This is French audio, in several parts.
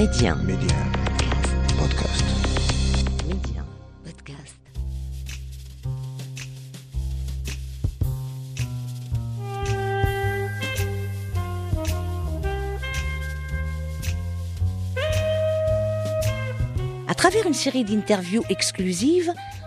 Média. Média. Podcast. Média. Podcast. À travers une série d'interviews exclusives,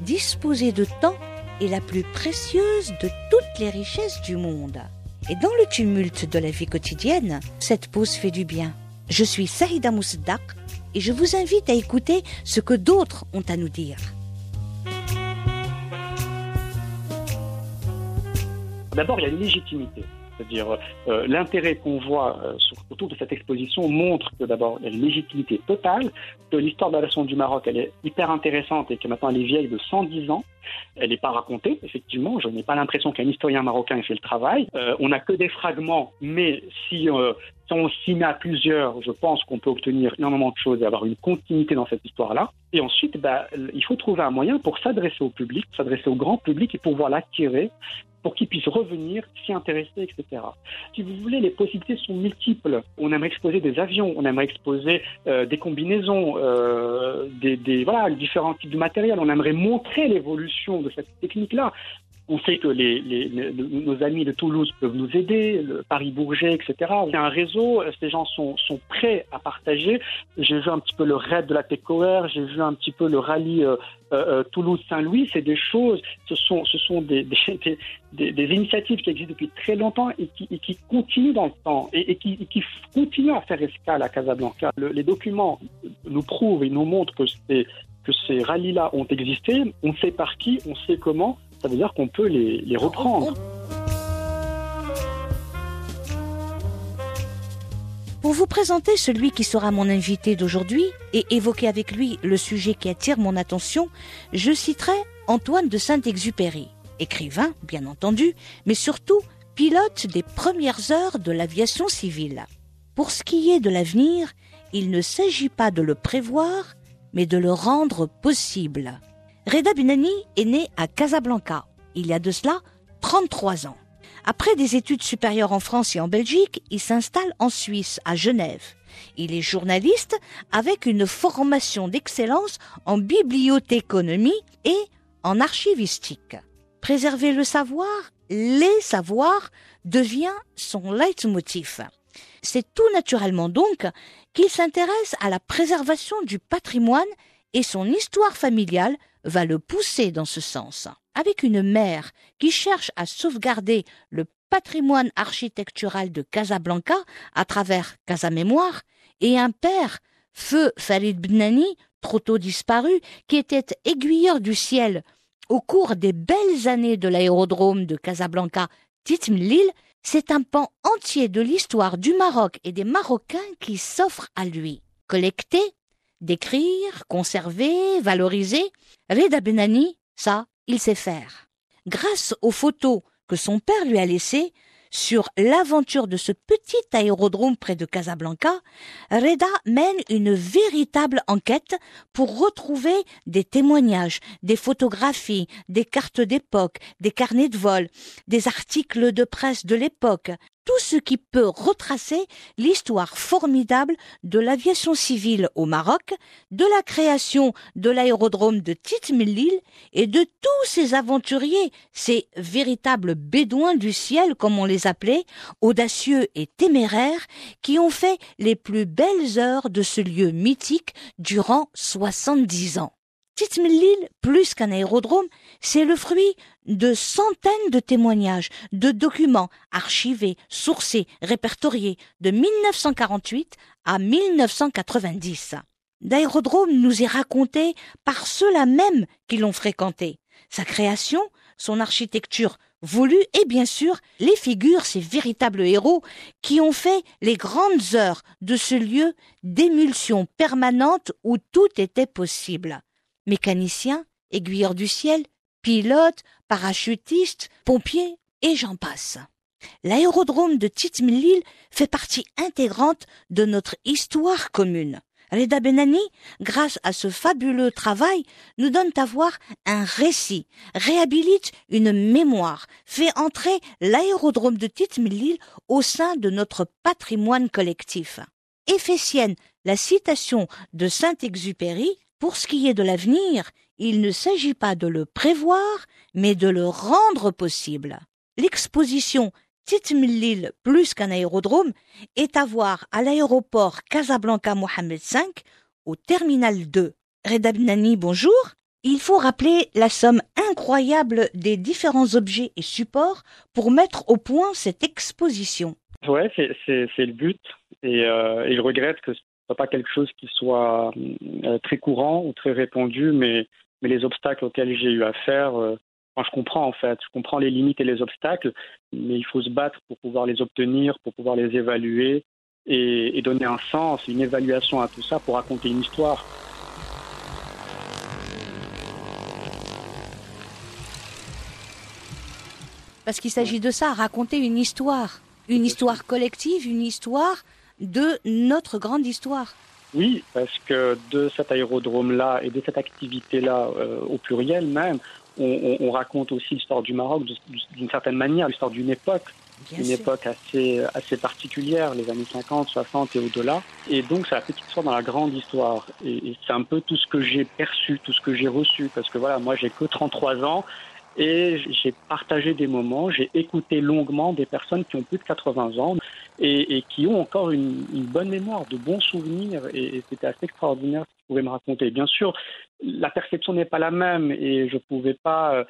disposer de temps est la plus précieuse de toutes les richesses du monde. Et dans le tumulte de la vie quotidienne, cette pause fait du bien. Je suis Saïda Mousdak et je vous invite à écouter ce que d'autres ont à nous dire. D'abord, il y a une légitimité. C'est-à-dire euh, l'intérêt qu'on voit euh, autour de cette exposition montre que d'abord il y a légitimité totale, que l'histoire de la nation du Maroc elle est hyper intéressante et que maintenant elle est vieille de 110 ans. Elle n'est pas racontée, effectivement. Je n'ai pas l'impression qu'un historien marocain ait fait le travail. Euh, on n'a que des fragments, mais si, si on s'y met à plusieurs, je pense qu'on peut obtenir énormément de choses et avoir une continuité dans cette histoire-là. Et ensuite, bah, il faut trouver un moyen pour s'adresser au public, s'adresser au grand public et pouvoir l'attirer pour qu'ils puissent revenir, s'y intéresser, etc. Si vous voulez, les possibilités sont multiples. On aimerait exposer des avions, on aimerait exposer euh, des combinaisons, euh, des, différents types de matériel. On aimerait montrer l'évolution de cette technique-là. On sait que nos amis de Toulouse peuvent nous aider, le Paris-Bourget, etc. Il a un réseau, ces gens sont, prêts à partager. J'ai vu un petit peu le raid de la TECOR, j'ai vu un petit peu le rallye euh, euh, Toulouse-Saint-Louis. C'est des choses, ce sont, des, initiatives qui existent depuis très longtemps et qui, continuent dans le temps et, qui, continuent à faire escale à Casablanca. Le, les documents nous prouvent et nous montrent que que ces rallyes-là ont existé. On sait par qui, on sait comment ça veut dire qu'on peut les, les reprendre. Pour vous présenter celui qui sera mon invité d'aujourd'hui et évoquer avec lui le sujet qui attire mon attention, je citerai Antoine de Saint-Exupéry, écrivain, bien entendu, mais surtout pilote des premières heures de l'aviation civile. Pour ce qui est de l'avenir, il ne s'agit pas de le prévoir, mais de le rendre possible. Reda Bunani est né à Casablanca, il y a de cela 33 ans. Après des études supérieures en France et en Belgique, il s'installe en Suisse, à Genève. Il est journaliste avec une formation d'excellence en bibliothéconomie et en archivistique. Préserver le savoir, les savoirs, devient son leitmotiv. C'est tout naturellement donc qu'il s'intéresse à la préservation du patrimoine et son histoire familiale va le pousser dans ce sens. Avec une mère qui cherche à sauvegarder le patrimoine architectural de Casablanca à travers Casa Mémoire et un père, feu Farid Bnani, trop tôt disparu, qui était aiguilleur du ciel au cours des belles années de l'aérodrome de Casablanca, Titmlil, c'est un pan entier de l'histoire du Maroc et des Marocains qui s'offre à lui. Collecter, décrire, conserver, valoriser, Reda Benani, ça, il sait faire. Grâce aux photos que son père lui a laissées sur l'aventure de ce petit aérodrome près de Casablanca, Reda mène une véritable enquête pour retrouver des témoignages, des photographies, des cartes d'époque, des carnets de vol, des articles de presse de l'époque, tout ce qui peut retracer l'histoire formidable de l'aviation civile au Maroc, de la création de l'aérodrome de Titmilil et de tous ces aventuriers, ces véritables bédouins du ciel comme on les appelait, audacieux et téméraires, qui ont fait les plus belles heures de ce lieu mythique durant 70 ans. Titmilil, plus qu'un aérodrome, c'est le fruit de centaines de témoignages, de documents archivés, sourcés, répertoriés de 1948 à 1990. D'aérodrome nous est raconté par ceux-là même qui l'ont fréquenté. Sa création, son architecture voulu et bien sûr les figures, ces véritables héros qui ont fait les grandes heures de ce lieu d'émulsion permanente où tout était possible. Mécaniciens, aiguilleurs du ciel, pilotes, parachutistes, pompiers et j'en passe. L'aérodrome de Titmilil fait partie intégrante de notre histoire commune. Reda Benani, grâce à ce fabuleux travail, nous donne à voir un récit, réhabilite une mémoire, fait entrer l'aérodrome de Titmilil au sein de notre patrimoine collectif. Et fait sienne la citation de Saint-Exupéry, pour ce qui est de l'avenir, il ne s'agit pas de le prévoir, mais de le rendre possible. L'exposition Titmilil plus qu'un aérodrome est à voir à l'aéroport Casablanca Mohamed V au terminal 2. Reda Nani, bonjour. Il faut rappeler la somme incroyable des différents objets et supports pour mettre au point cette exposition. Oui, c'est le but. Et euh, il regrette que soit pas quelque chose qui soit euh, très courant ou très répandu, mais, mais les obstacles auxquels j'ai eu affaire euh, je comprends en fait, je comprends les limites et les obstacles, mais il faut se battre pour pouvoir les obtenir, pour pouvoir les évaluer et, donner un sens, une évaluation à tout ça pour raconter une histoire. Parce qu'il s'agit de ça, raconter une histoire, une histoire collective, une histoire de notre grande histoire. Oui, parce que de cet aérodrome-là et de cette activité-là, euh, au pluriel même, on, raconte aussi l'histoire du Maroc d'une certaine manière, l'histoire d'une époque, une époque assez, assez particulière, les années 50, 60 et au-delà. Et donc, c'est la petite histoire dans la grande histoire. Et, c'est un peu tout ce que j'ai perçu, tout ce que j'ai reçu. Parce que voilà, moi, j'ai que 33 ans et j'ai partagé des moments, j'ai écouté longuement des personnes qui ont plus de 80 ans et, qui ont encore une, bonne mémoire, de bons souvenirs. Et, c'était assez extraordinaire ce qu'ils pouvaient me raconter. Bien sûr, la perception n'est pas la même et je ne pouvais pas euh,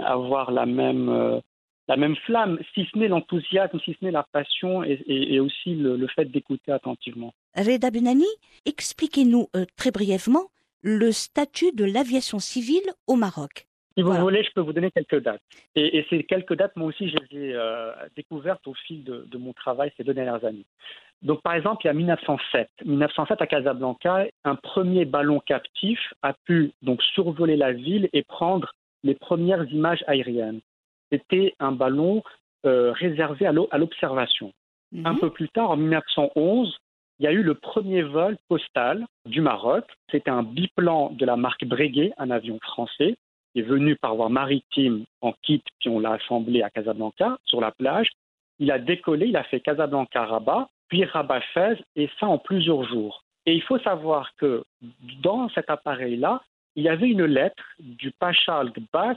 avoir la même, euh, la même flamme, si ce n'est l'enthousiasme, si ce n'est la passion et, aussi le, fait d'écouter attentivement. Reda Benani, expliquez-nous euh, très brièvement le statut de l'aviation civile au Maroc. Si vous voulez, je peux vous donner quelques dates. Et, ces quelques dates, moi aussi, je les ai découvertes au fil de, de, mon travail ces deux dernières années. Donc, par exemple, il y a 1907. 1907 à Casablanca, un premier ballon captif a pu donc survoler la ville et prendre les premières images aériennes. C'était un ballon euh, réservé à l'observation. Mhm. Un peu plus tard, en 1911, il y a eu le premier vol postal du Maroc. C'était un biplan de la marque Breguet, un avion français, est venu par voie maritime en kit, puis on l'a assemblé à Casablanca, sur la plage. Il a décollé, il a fait Casablanca-Rabat, puis Rabat-Fès, et ça en plusieurs jours. Et il faut savoir que dans cet appareil-là, il y avait une lettre du Pacha al-Gbas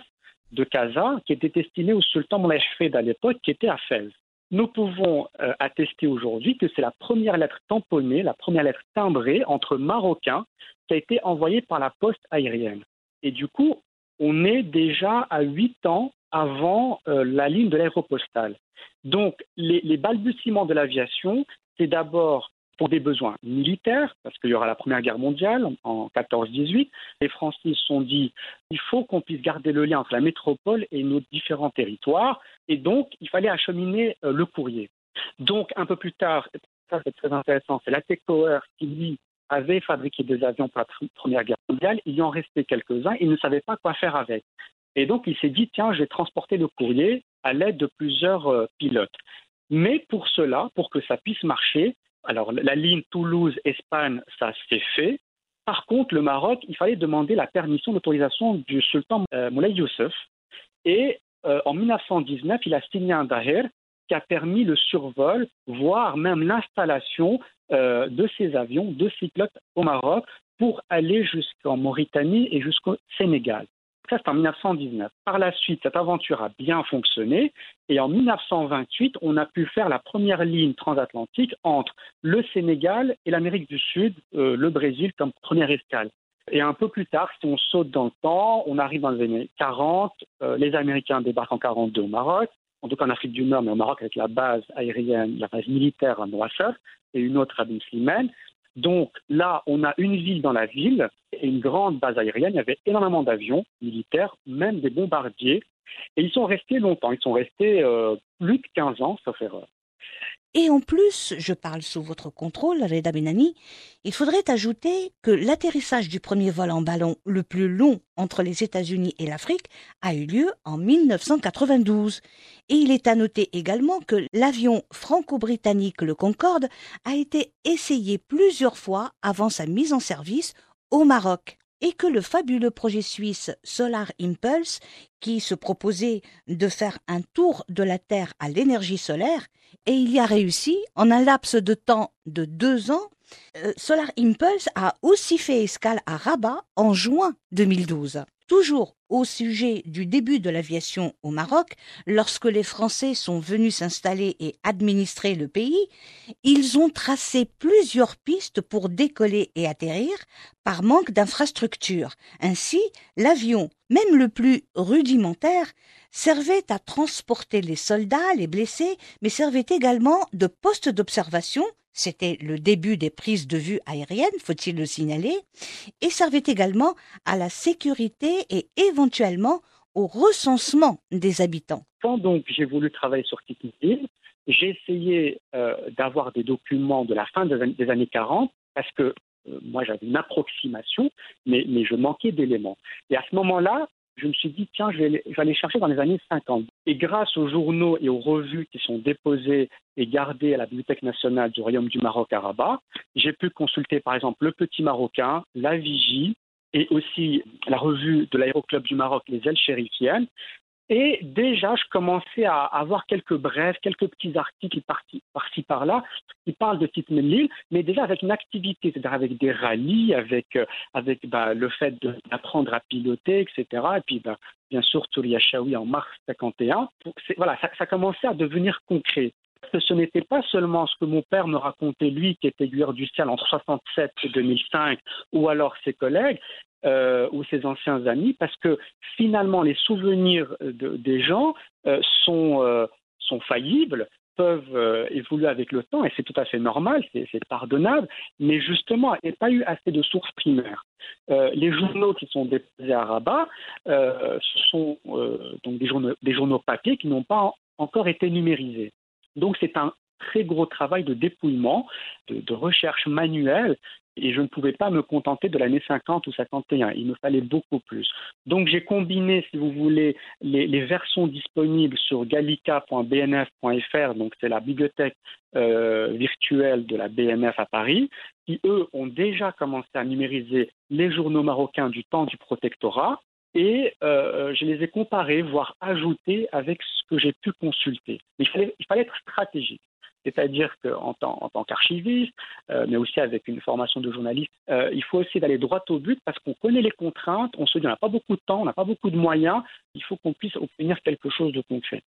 de Casa qui était destinée au sultan Moulay à l'époque, qui était à Fès. Nous pouvons euh, attester aujourd'hui que c'est la première lettre tamponnée, la première lettre timbrée entre Marocains qui a été envoyée par la poste aérienne. Et du coup, on est déjà à huit ans avant euh, la ligne de l'aéropostale. Donc, les, balbutiements de l'aviation, c'est d'abord pour des besoins militaires, parce qu'il y aura la Première Guerre mondiale en 14-18. Les Français se sont dit il faut qu'on puisse garder le lien entre la métropole et nos différents territoires, et donc il fallait acheminer euh, le courrier. Donc, un peu plus tard, ça c'est très intéressant, c'est la Techpower qui, lui, avait fabriqué des avions pour la Première Guerre mondiale. Il y en restait quelques-uns, il ne savait pas quoi faire avec. Et donc, il s'est dit tiens, je vais transporter le courrier à l'aide de plusieurs euh, pilotes. Mais pour cela, pour que ça puisse marcher, alors la ligne Toulouse-Espagne, ça s'est fait. Par contre, le Maroc, il fallait demander la permission, l'autorisation du sultan euh, Moulay Youssef. Et euh, en 1919, il a signé un daher a permis le survol, voire même l'installation euh, de ces avions, de ces pilotes au Maroc pour aller jusqu'en Mauritanie et jusqu'au Sénégal. Ça, c'est en 1919. Par la suite, cette aventure a bien fonctionné et en 1928, on a pu faire la première ligne transatlantique entre le Sénégal et l'Amérique du Sud, euh, le Brésil comme première escale. Et un peu plus tard, si on saute dans le temps, on arrive dans les années 40, euh, les Américains débarquent en 42 au Maroc, en tout cas en Afrique du Nord, mais au Maroc avec la base aérienne, la base militaire à Nouakchott et une autre à Ben Slimane. Donc là, on a une ville dans la ville et une grande base aérienne. Il y avait énormément d'avions militaires, même des bombardiers Et ils sont restés longtemps, ils sont restés plus de 15 ans, sauf erreur. Et en plus, je parle sous votre contrôle, Reda Benani, il faudrait ajouter que l'atterrissage du premier vol en ballon le plus long entre les États-Unis et l'Afrique a eu lieu en 1992. Et il est à noter également que l'avion franco-britannique le Concorde a été essayé plusieurs fois avant sa mise en service au Maroc et que le fabuleux projet suisse Solar Impulse, qui se proposait de faire un tour de la Terre à l'énergie solaire, et il y a réussi en un laps de temps de deux ans. Euh, Solar Impulse a aussi fait escale à Rabat en juin 2012. Toujours au sujet du début de l'aviation au Maroc, lorsque les Français sont venus s'installer et administrer le pays, ils ont tracé plusieurs pistes pour décoller et atterrir par manque d'infrastructures. Ainsi, l'avion, même le plus rudimentaire, servait à transporter les soldats, les blessés, mais servait également de poste d'observation c'était le début des prises de vue aériennes, faut-il le signaler, et servait également à la sécurité et éventuellement au recensement des habitants. Quand donc j'ai voulu travailler sur Titnil, j'ai essayé euh, d'avoir des documents de la fin des, années 40 parce que euh, moi j'avais une approximation, mais je manquais d'éléments. Et à ce moment-là, je me suis dit, tiens, je vais, aller chercher dans les années 50. Et grâce aux journaux et aux revues qui sont déposées et gardées à la Bibliothèque nationale du Royaume du Maroc à Rabat, j'ai pu consulter par exemple Le Petit Marocain, La Vigie, et aussi la revue de l'Aéroclub du Maroc, Les Ailes Chérifiennes, et déjà, je commençais à avoir quelques brefs, quelques petits articles par-ci par-là qui parlent de Tite mais déjà avec une activité, c'est-à-dire avec des rallyes, avec, euh, bah, le fait d'apprendre à piloter, etc. Et puis, bah, bien sûr, Touria Chaoui en mars 51. voilà, ça, ça commençait à devenir concret ce n'était pas seulement ce que mon père me racontait, lui, qui était aiguilleur du ciel entre 67 et 2005, ou alors ses collègues, euh, ou ses anciens amis, parce que finalement, les souvenirs des gens euh, sont, euh, sont faillibles, peuvent évoluer avec le temps, et c'est tout à fait normal, c'est pardonnable, mais justement, il n'y a pas eu assez de sources primaires. les journaux qui sont déposés à Rabat, ce sont donc des journaux, des journaux papier qui n'ont pas encore été numérisés. Donc c'est un très gros travail de dépouillement, de, recherche manuelle, et je ne pouvais pas me contenter de l'année 50 ou 51. Il me fallait beaucoup plus. Donc j'ai combiné, si vous voulez, les, versions disponibles sur gallica.bnf.fr, donc c'est la bibliothèque euh, virtuelle de la BNF à Paris, qui eux ont déjà commencé à numériser les journaux marocains du temps du protectorat et euh, je les ai comparés, voire ajoutés avec ce que j'ai pu consulter. Fallait, il fallait être stratégique. C'est-à-dire qu'en tant, qu'archiviste, euh, mais aussi avec une formation de journaliste, euh, il faut aussi d'aller droit au but parce qu'on connaît les contraintes, on se dit on n'a pas beaucoup de temps, on n'a pas beaucoup de moyens, il faut qu'on puisse obtenir quelque chose de concret.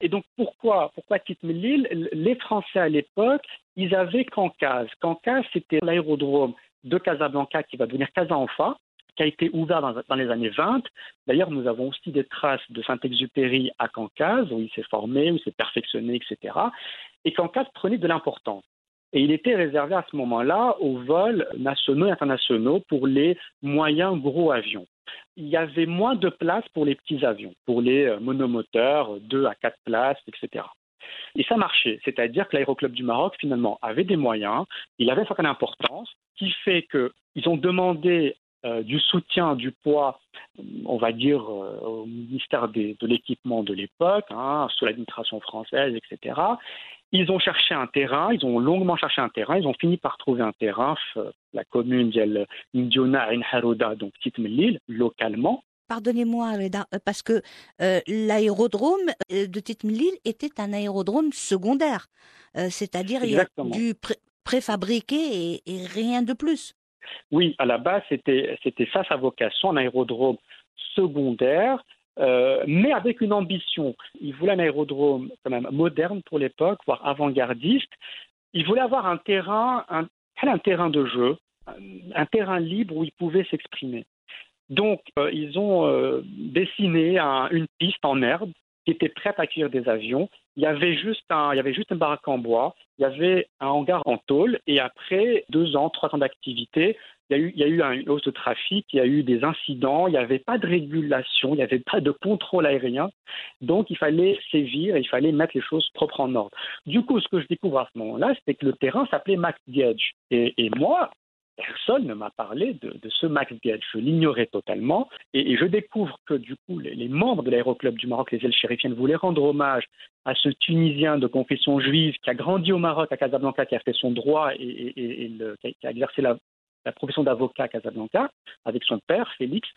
Et donc pourquoi, pourquoi Titmelil Les Français à l'époque, ils avaient Cancase. Cancase, c'était l'aérodrome de Casablanca qui va devenir Casa-Enfa, qui a été ouvert dans, les années 20. D'ailleurs, nous avons aussi des traces de Saint-Exupéry à Cancase, où il s'est formé, où il s'est perfectionné, etc. Et Cancase prenait de l'importance. Et il était réservé à ce moment-là aux vols nationaux et internationaux pour les moyens gros avions. Il y avait moins de place pour les petits avions, pour les euh, monomoteurs, 2 à 4 places, etc. Et ça marchait, c'est-à-dire que l'Aéroclub du Maroc, finalement, avait des moyens, il avait une certaine importance, qui fait qu'ils ont demandé euh, du soutien du poids, on va dire, euh, au ministère de l'équipement de l'époque, hein, sous l'administration française, etc. Ils ont cherché un terrain, ils ont longuement cherché un terrain, ils ont fini par trouver un terrain, la commune de Ndiona Harouda, donc Titmelil, localement. Pardonnez-moi, euh, parce que l'aérodrome de Titmelil était un aérodrome secondaire, c'est-à-dire du préfabriqué et rien de plus. Oui, à la base, c'était ça sa vocation, un aérodrome secondaire, euh, mais avec une ambition. Il voulait un aérodrome quand même moderne pour l'époque, voire avant-gardiste. Il voulait avoir un terrain, un, terrain de jeu, un, terrain libre où il pouvait s'exprimer. Donc, euh, ils ont euh, dessiné une piste en herbe qui était prête à accueillir des avions il y avait juste un, il y avait juste une baraque en bois, il y avait un hangar en tôle, et après deux ans, trois ans d'activité, il y, a eu, il y a eu une hausse de trafic, il y a eu des incidents, il n'y avait pas de régulation, il n'y avait pas de contrôle aérien. Donc, il fallait sévir, il fallait mettre les choses propres en ordre. Du coup, ce que je découvre à ce moment-là, c'est que le terrain s'appelait Max Gage. Et, et moi, personne ne m'a parlé de, ce Max. Je l'ignorais totalement. Et, je découvre que, du coup, les, membres de l'aéroclub du Maroc, les ailes chérifiennes, voulaient rendre hommage à ce Tunisien de confession juive qui a grandi au Maroc, à Casablanca, qui a fait son droit et, qui a exercé la, profession d'avocat à Casablanca avec son père, Félix.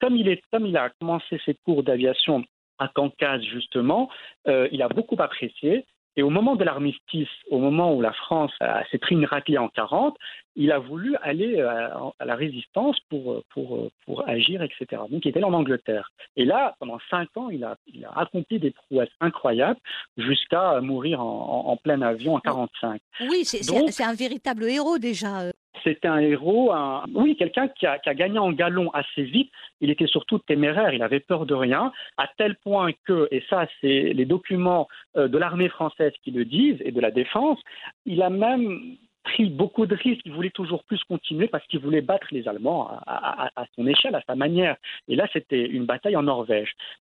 Comme il, est, comme il a commencé ses cours d'aviation à Cancas, justement, euh, il a beaucoup apprécié. Et au moment de l'armistice, au moment où la France s'est pris une raclée en 40, il a voulu aller à, à la résistance pour, pour, pour, agir, etc. Donc il était en Angleterre. Et là, pendant cinq ans, il a, il a accompli des prouesses incroyables jusqu'à mourir en, en, en, plein avion en 45. Oui, c'est un véritable héros déjà. euh. C'était un héros, un... oui, quelqu'un qui a, gagné en galon assez vite. Il était surtout téméraire, il avait peur de rien, à tel point que, et ça c'est les documents de l'armée française qui le disent et de la défense, il a même pris beaucoup de risques, il voulait toujours plus continuer parce qu'il voulait battre les Allemands à, à, à, son échelle, à sa manière. Et là, c'était une bataille en Norvège.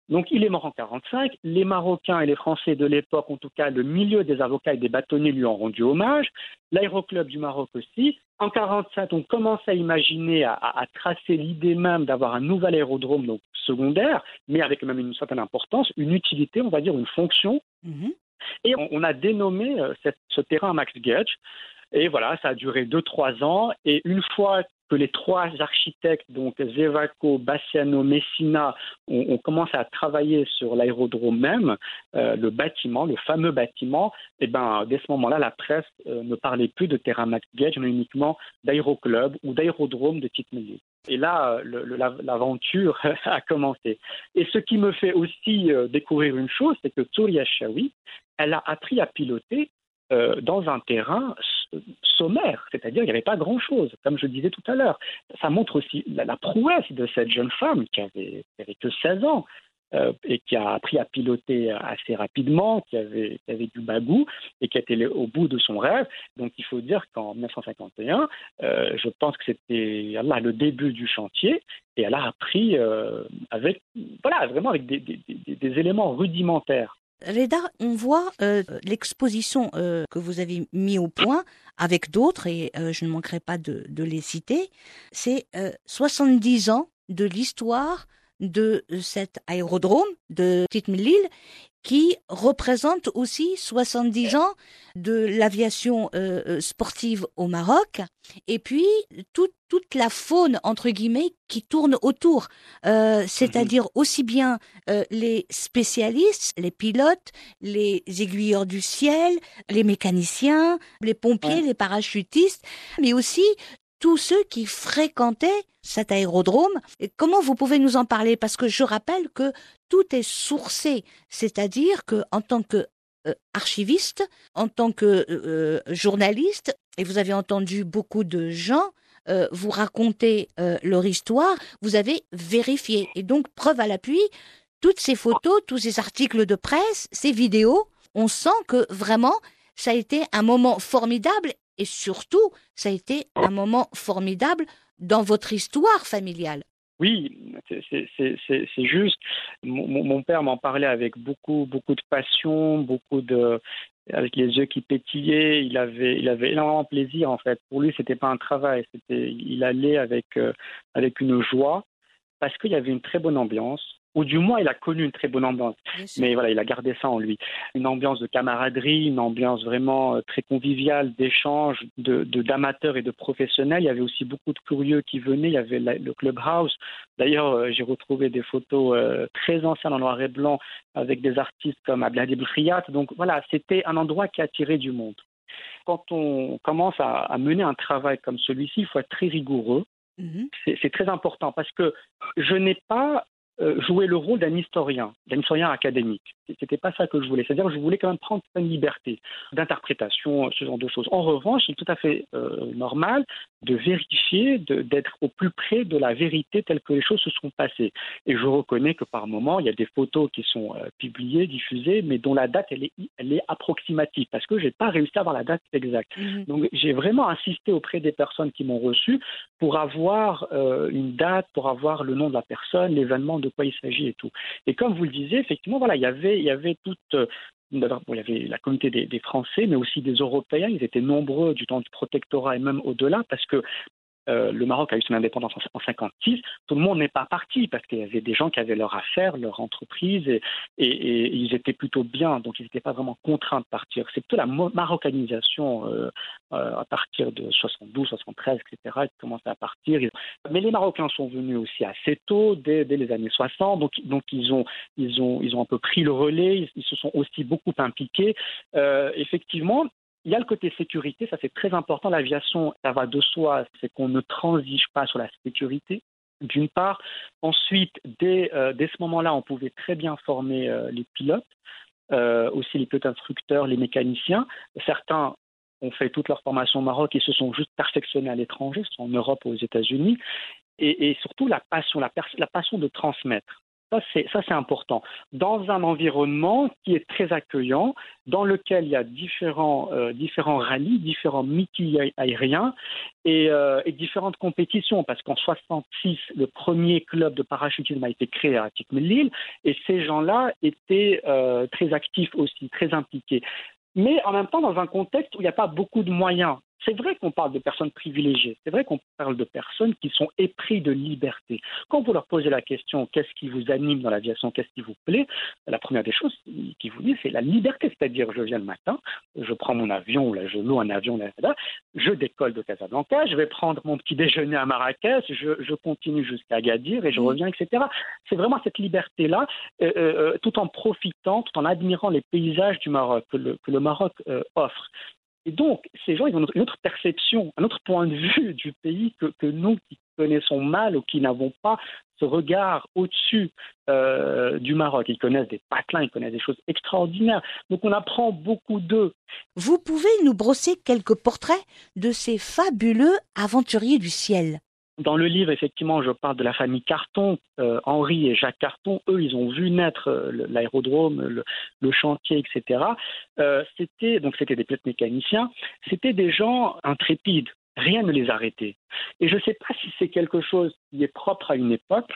Donc il est mort en 45. Les Marocains et les Français de l'époque, en tout cas le milieu des avocats et des bâtonniers, lui ont rendu hommage. L'aéroclub du Maroc aussi. En 47, on commence à imaginer, à, à tracer l'idée même d'avoir un nouvel aérodrome donc secondaire, mais avec même une certaine importance, une utilité, on va dire une fonction. Mm -hmm. Et on, on, a dénommé euh, cette, ce terrain Max Gage. Et voilà, ça a duré deux, trois ans. Et une fois que les trois architectes, donc Zevaco, Bassiano, Messina, ont, commencé à travailler sur l'aérodrome même, euh, le bâtiment, le fameux bâtiment, et ben, dès ce moment-là, la presse euh, ne parlait plus de terrain Max Gage, mais uniquement d'aéroclub ou d'aérodrome de Titmeli. Et là, l'aventure a commencé. Et ce qui me fait aussi euh, découvrir une chose, c'est que Touria Chaoui, elle a appris à piloter euh, dans un terrain sommaire, c'est-à-dire il n'y avait pas grand-chose, comme je disais tout à l'heure. Ça montre aussi la, prouesse de cette jeune femme qui avait, qui que 16 ans euh, et qui a appris à piloter assez rapidement, qui avait, du bagou et qui était au bout de son rêve. Donc il faut dire qu'en 1951, euh, je pense que c'était là le début du chantier et elle a appris avec, voilà, vraiment avec des éléments rudimentaires. Reda, on voit euh, l'exposition euh, que vous avez mis au point avec d'autres, et euh, je ne manquerai pas de, les citer. C'est 70 ans de l'histoire de cet aérodrome de Titmelil qui représente aussi 70 ans de l'aviation euh, sportive au Maroc et puis tout, toute la faune entre guillemets qui tourne autour, euh, c'est-à-dire aussi bien euh, les spécialistes, les pilotes, les aiguilleurs du ciel, les mécaniciens, les pompiers, ouais. les parachutistes, mais aussi tous ceux qui fréquentaient cet aérodrome. Comment vous pouvez nous en parler? Parce que je rappelle que tout est sourcé, c'est-à-dire que en tant que euh, archiviste, en tant que euh, journaliste, et vous avez entendu beaucoup de gens euh, vous raconter leur histoire, vous avez vérifié. Et donc, preuve à l'appui, toutes ces photos, tous ces articles de presse, ces vidéos, on sent que vraiment, ça a été un moment formidable et surtout, ça a été un moment formidable dans votre histoire familiale. Oui, c'est juste. Mon, mon père m'en parlait avec beaucoup, beaucoup de passion, beaucoup de, avec les yeux qui pétillaient. Il avait, il avait énormément de plaisir en fait. Pour lui, c'était pas un travail. C'était, il allait avec, euh, avec une joie parce qu'il y avait une très bonne ambiance ou du moins il a connu une très bonne ambiance. Mais voilà, il a gardé ça en lui. Une ambiance de camaraderie, une ambiance vraiment très conviviale, d'échange, de, d'amateurs et de professionnels. Il y avait aussi beaucoup de curieux qui venaient. Il y avait la, le clubhouse. D'ailleurs, euh, j'ai retrouvé des photos euh, très anciennes en noir et blanc avec des artistes comme Abdelhadi Boufriyat. Donc voilà, c'était un endroit qui attirait du monde. Quand on commence à, à mener un travail comme celui-ci, il faut être très rigoureux. Mmh. C'est très important parce que je n'ai pas euh, jouer le rôle d'un historien, d'un historien académique. C'était pas ça que je voulais. C'est-à-dire que je voulais quand même prendre une liberté d'interprétation, ce genre de choses. En revanche, c'est tout à fait euh, normal de vérifier, d'être au plus près de la vérité telle que les choses se sont passées. Et je reconnais que par moment, il y a des photos qui sont euh, publiées, diffusées, mais dont la date, elle est, elle est approximative, parce que je n'ai pas réussi à avoir la date exacte. Mhm. Donc j'ai vraiment insisté auprès des personnes qui m'ont reçu pour avoir une date, pour avoir le nom de la personne, l'événement de quoi il s'agit et tout. Et comme vous le disiez, effectivement, voilà, il y avait, il y avait toute euh, il y avait la communauté des, des, Français, mais aussi des Européens. Ils étaient nombreux du temps du protectorat et même au-delà, parce que euh, le Maroc a eu son indépendance en 1956, tout le monde n'est pas parti parce qu'il y avait des gens qui avaient leur affaire, leur entreprise et, ils étaient plutôt bien, donc ils n'étaient pas vraiment contraints de partir. C'est plutôt la marocanisation euh, euh, à partir de 72, 73, etc. qui commençait à partir. Mais les Marocains sont venus aussi assez tôt, dès, les années 60, donc, ils, ont, un peu pris le relais, ils se sont aussi beaucoup impliqués. effectivement, il y a le côté sécurité, ça c'est très important. L'aviation, ça va de soi, c'est qu'on ne transige pas sur la sécurité. D'une part. Ensuite, dès, euh, ce moment-là, on pouvait très bien former euh, les pilotes, euh, aussi les pilotes instructeurs, les mécaniciens. Certains ont fait toute leur formation au Maroc et se sont juste perfectionnés à l'étranger, en Europe ou aux États-Unis. Et, surtout la passion, la passion de transmettre. Ça, c'est important. Dans un environnement qui est très accueillant, dans lequel il y a différents, euh, différents rallyes, différents meetings aériens euh, et, différentes compétitions, parce qu'en 66, le premier club de parachutisme a été créé à Tikmelil, et ces gens-là étaient euh, très actifs aussi, très impliqués mais en même temps dans un contexte où il n'y a pas beaucoup de moyens. C'est vrai qu'on parle de personnes privilégiées, c'est vrai qu'on parle de personnes qui sont épris de liberté. Quand vous leur posez la question qu'est-ce qui vous anime dans l'aviation, qu'est-ce qui vous plaît, la première des choses qu'ils vous disent c'est la liberté, c'est-à-dire je viens le matin, je prends mon avion, là je loue un avion, là, je décolle de Casablanca, je vais prendre mon petit déjeuner à Marrakech, je, continue jusqu'à Agadir et je reviens, etc. C'est vraiment cette liberté-là, euh, euh, euh, tout en profitant, tout en admirant les paysages du Maroc que le, Maroc offre. Et donc, ces gens, ils ont une autre perception, un autre point de vue du pays que, nous qui connaissons mal ou qui n'avons pas ce regard au-dessus euh, du Maroc. Ils connaissent des patelins, ils connaissent des choses extraordinaires. Donc on apprend beaucoup d'eux. Vous pouvez nous brosser quelques portraits de ces fabuleux aventuriers du ciel dans le livre, effectivement, je parle de la famille Carton, euh, Henri et Jacques Carton. Eux, ils ont vu naître euh, l'aérodrome, le, chantier, etc. Euh, c'était donc c'était des pilotes mécaniciens. C'était des gens intrépides. Rien ne les arrêtait. Et je ne sais pas si c'est quelque chose qui est propre à une époque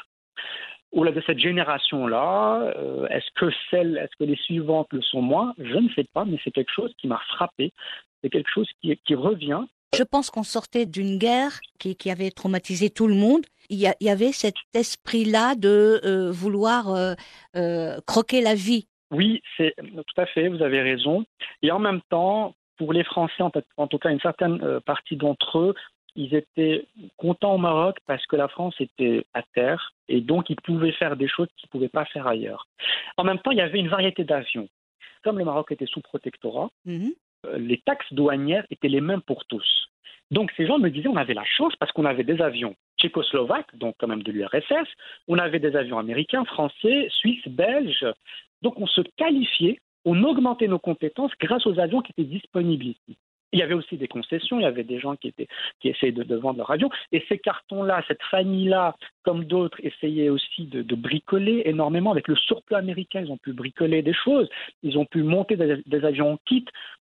ou là de cette génération-là. est-ce que celles, est-ce que les suivantes le sont moins? Je ne sais pas, mais c'est quelque chose qui m'a frappé. C'est quelque chose qui, qui revient je pense qu'on sortait d'une guerre qui, avait traumatisé tout le monde. Il y, avait cet esprit-là de euh, vouloir euh, euh, croquer la vie. Oui, c'est tout à fait, vous avez raison. Et en même temps, pour les Français, en, en tout cas une certaine partie d'entre eux, ils étaient contents au Maroc parce que la France était à terre et donc ils pouvaient faire des choses qu'ils ne pouvaient pas faire ailleurs. En même temps, il y avait une variété d'avions. Comme le Maroc était sous protectorat, mhm. Euh, les taxes douanières étaient les mêmes pour tous. Donc ces gens me disaient on avait la chance parce qu'on avait des avions tchécoslovaques, donc quand même de l'URSS, on avait des avions américains, français, suisses, belges. Donc on se qualifiait, on augmentait nos compétences grâce aux avions qui étaient disponibles ici. Il y avait aussi des concessions, il y avait des gens qui, essayaient de, vendre leur avion. Et ces cartons-là, cette famille-là, comme d'autres, essayaient aussi de, bricoler énormément. Avec le surplus américain, ils ont pu bricoler des choses. Ils ont pu monter des, des avions en kit.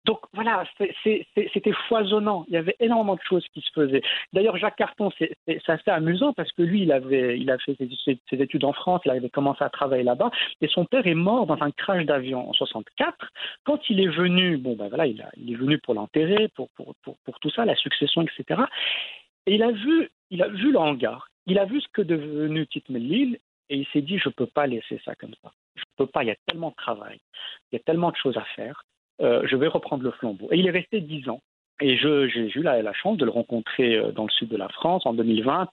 Donc voilà, c'était foisonnant. Il y avait énormément de choses qui se faisaient. D'ailleurs, Jacques Carton, c'est assez amusant parce que lui, il avait, il a fait ses, études en France, il avait commencé à travailler là-bas, et son père est mort dans un crash d'avion en 64. Quand il est venu, bon ben voilà, il, est venu pour l'enterrer, pour, pour, pour, tout ça, la succession, etc. Et il a vu, il a vu le hangar, il a vu ce que devenu Tite Mellil, et il s'est dit, je ne peux pas laisser ça comme ça. Je ne peux pas, il y a tellement de travail, il y a tellement de choses à faire. Euh, je vais reprendre le flambeau. Et il est resté dix ans. Et j'ai eu la, chance de le rencontrer euh, dans le sud de la France en 2020.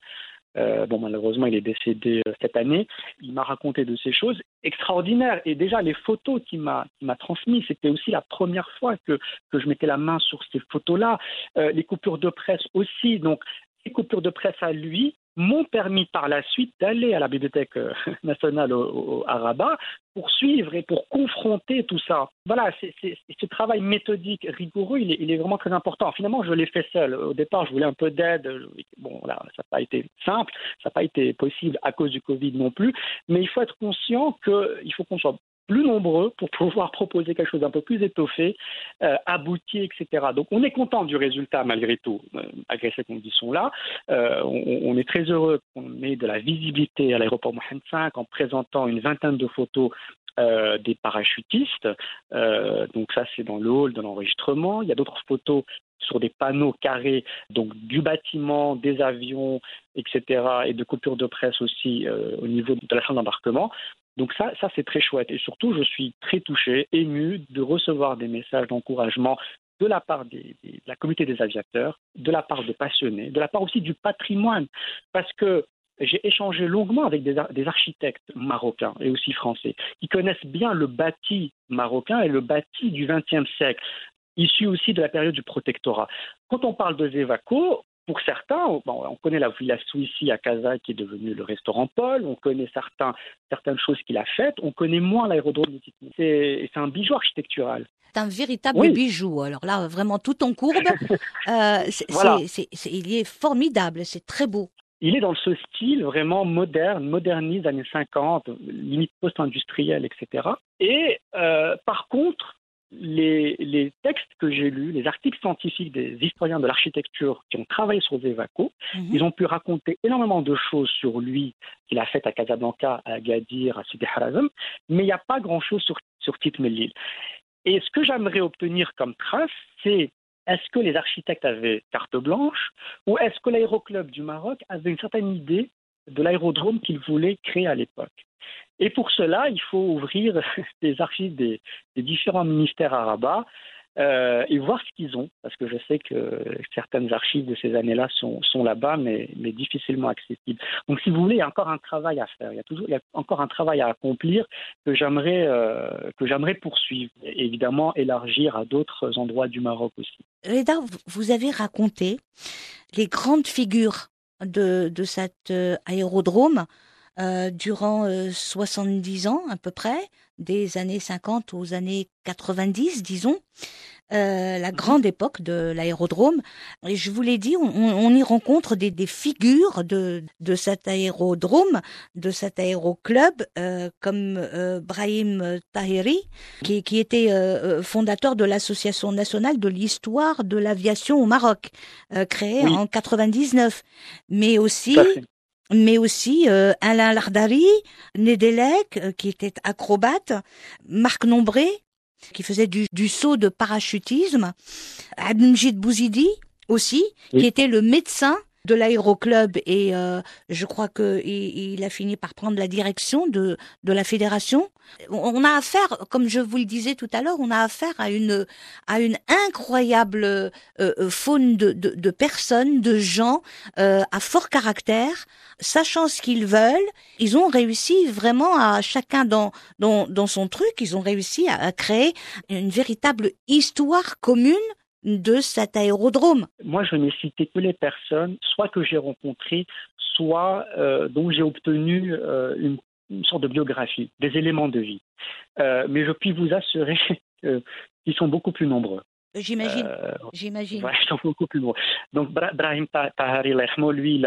Euh, bon, malheureusement, il est décédé cette année. Il m'a raconté de ces choses extraordinaires. Et déjà, les photos qu'il m'a transmises, c'était aussi la première fois que, que je mettais la main sur ces photos-là. les coupures de presse aussi. Donc, les coupures de presse à lui m'ont permis par la suite d'aller à la Bibliothèque euh, nationale au, Rabat pour suivre et pour confronter tout ça. Voilà, c'est, ce travail méthodique, rigoureux, il est, il est, vraiment très important. Finalement, je l'ai fait seul. Au départ, je voulais un peu d'aide. Bon, là, ça n'a pas été simple, ça n'a pas été possible à cause du Covid non plus. Mais il faut être conscient qu'il faut qu'on soit plus nombreux pour pouvoir proposer quelque chose d'un peu plus étoffé, euh, abouti, etc. Donc on est content du résultat malgré tout, euh, malgré ces conditions-là. Euh, on, est très heureux qu'on ait de la visibilité à l'aéroport Mohamed V en présentant une vingtaine de photos des parachutistes. Donc ça, c'est dans le hall de l'enregistrement. Il y a d'autres photos sur des panneaux carrés, donc du bâtiment, des avions, etc., et de coupures de presse aussi au niveau de la chambre d'embarquement. Donc ça, ça c'est très chouette. Et surtout, je suis très touché, ému de recevoir des messages d'encouragement de la part des, des, de la communauté des aviateurs, de la part de passionnés, de la part aussi du patrimoine. Parce que j'ai échangé longuement avec des, des, architectes marocains et aussi français qui connaissent bien le bâti marocain et le bâti du XXe siècle, issu aussi de la période du protectorat. Quand on parle de Zévaco, pour certains, bon, on connaît la Villa Suissi à Casa qui est devenue le restaurant Paul, on connaît certains, certaines choses qu'il a faites, on connaît moins l'aérodrome de. C'est un bijou architectural. C'est un véritable oui. bijou. Alors là, vraiment, tout en courbe. euh, voilà. c est, c est, il est formidable, c'est très beau. Il est dans ce style vraiment moderne, moderniste, années 50, limite post-industriel, etc. Et euh, par contre, les, les, textes que j'ai lus, les articles scientifiques des historiens de l'architecture qui ont travaillé sur Zévaco, mm -hmm. ils ont pu raconter énormément de choses sur lui qu'il a fait à Casablanca, à Agadir, à Sidi Harazem, mais il n'y a pas grand-chose sur, sur Tite. Et ce que j'aimerais obtenir comme trace, c'est est-ce que les architectes avaient carte blanche ou est-ce que l'aéroclub du Maroc avait une certaine idée de l'aérodrome qu'ils voulaient créer à l'époque? Et pour cela, il faut ouvrir les archives des, des différents ministères à Rabat euh, et voir ce qu'ils ont, parce que je sais que certaines archives de ces années-là sont, sont là-bas, mais, mais, difficilement accessibles. Donc, si vous voulez, il y a encore un travail à faire, il y a, toujours, il y a encore un travail à accomplir que j'aimerais euh, poursuivre, et évidemment élargir à d'autres endroits du Maroc aussi. Reda, vous avez raconté les grandes figures de, de cet euh, aérodrome euh, durant euh, 70 ans à peu près, des années 50 aux années 90, disons, euh, la grande époque de l'aérodrome. Et je vous l'ai dit, on, on, y rencontre des, des figures de, de, cet aérodrome, de cet aéroclub, euh, comme euh, Brahim Tahiri, qui, qui était euh, fondateur de l'Association nationale de l'histoire de l'aviation au Maroc, euh, créée oui. en 99. Mais aussi mais aussi euh, Alain Lardari, Nedelec, euh, qui était acrobate, Marc Nombré, qui faisait du, du saut de parachutisme, Abdelmjid Bouzidi aussi, oui. qui était le médecin de l'aéroclub et euh, je crois que il, il, a fini par prendre la direction de, de la fédération. On a affaire, comme je vous le disais tout à l'heure, on a affaire à une à une incroyable euh, euh faune de, de, de, personnes, de gens euh, à fort caractère, sachant ce qu'ils veulent. Ils ont réussi vraiment à chacun dans dans, dans son truc. Ils ont réussi à, à créer une véritable histoire commune de cet aérodrome Moi, je n'ai cité que les personnes, soit que j'ai rencontrées, soit euh, dont j'ai obtenu euh, une, une, sorte de biographie, des éléments de vie. Euh, mais je puis vous assurer qu'ils sont beaucoup plus nombreux. J'imagine. Euh, J'imagine. Ouais, ils sont beaucoup plus nombreux. Donc, Brahim Tahari, lui,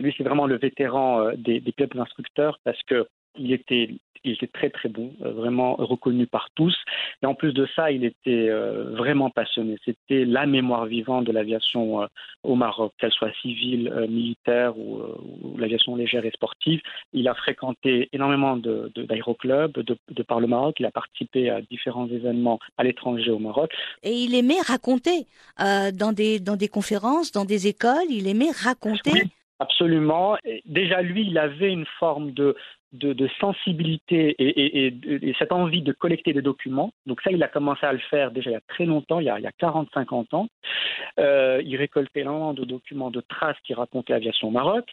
lui c'est vraiment le vétéran des, des clubs d'instructeurs parce que il était il était très très bon, euh, vraiment reconnu par tous. Et en plus de ça, il était euh, vraiment passionné. C'était la mémoire vivante de l'aviation euh, au Maroc, qu'elle soit civile, militaire ou, ou l'aviation légère et sportive. Il a fréquenté énormément d'aéroclubs de, de, de, de, par le Maroc. Il a participé à différents événements à l'étranger au Maroc. Et il aimait raconter dans, des, dans des conférences, dans des écoles, il aimait raconter. Oui. Absolument. Déjà, lui, il avait une forme de, de, sensibilité et, et, et, et, cette envie de collecter des documents. Donc ça, il a commencé à le faire déjà il y a très longtemps, il y a, il y a 40-50 ans. Euh, il récoltait énormément de documents, de traces qui racontaient l'aviation au Maroc.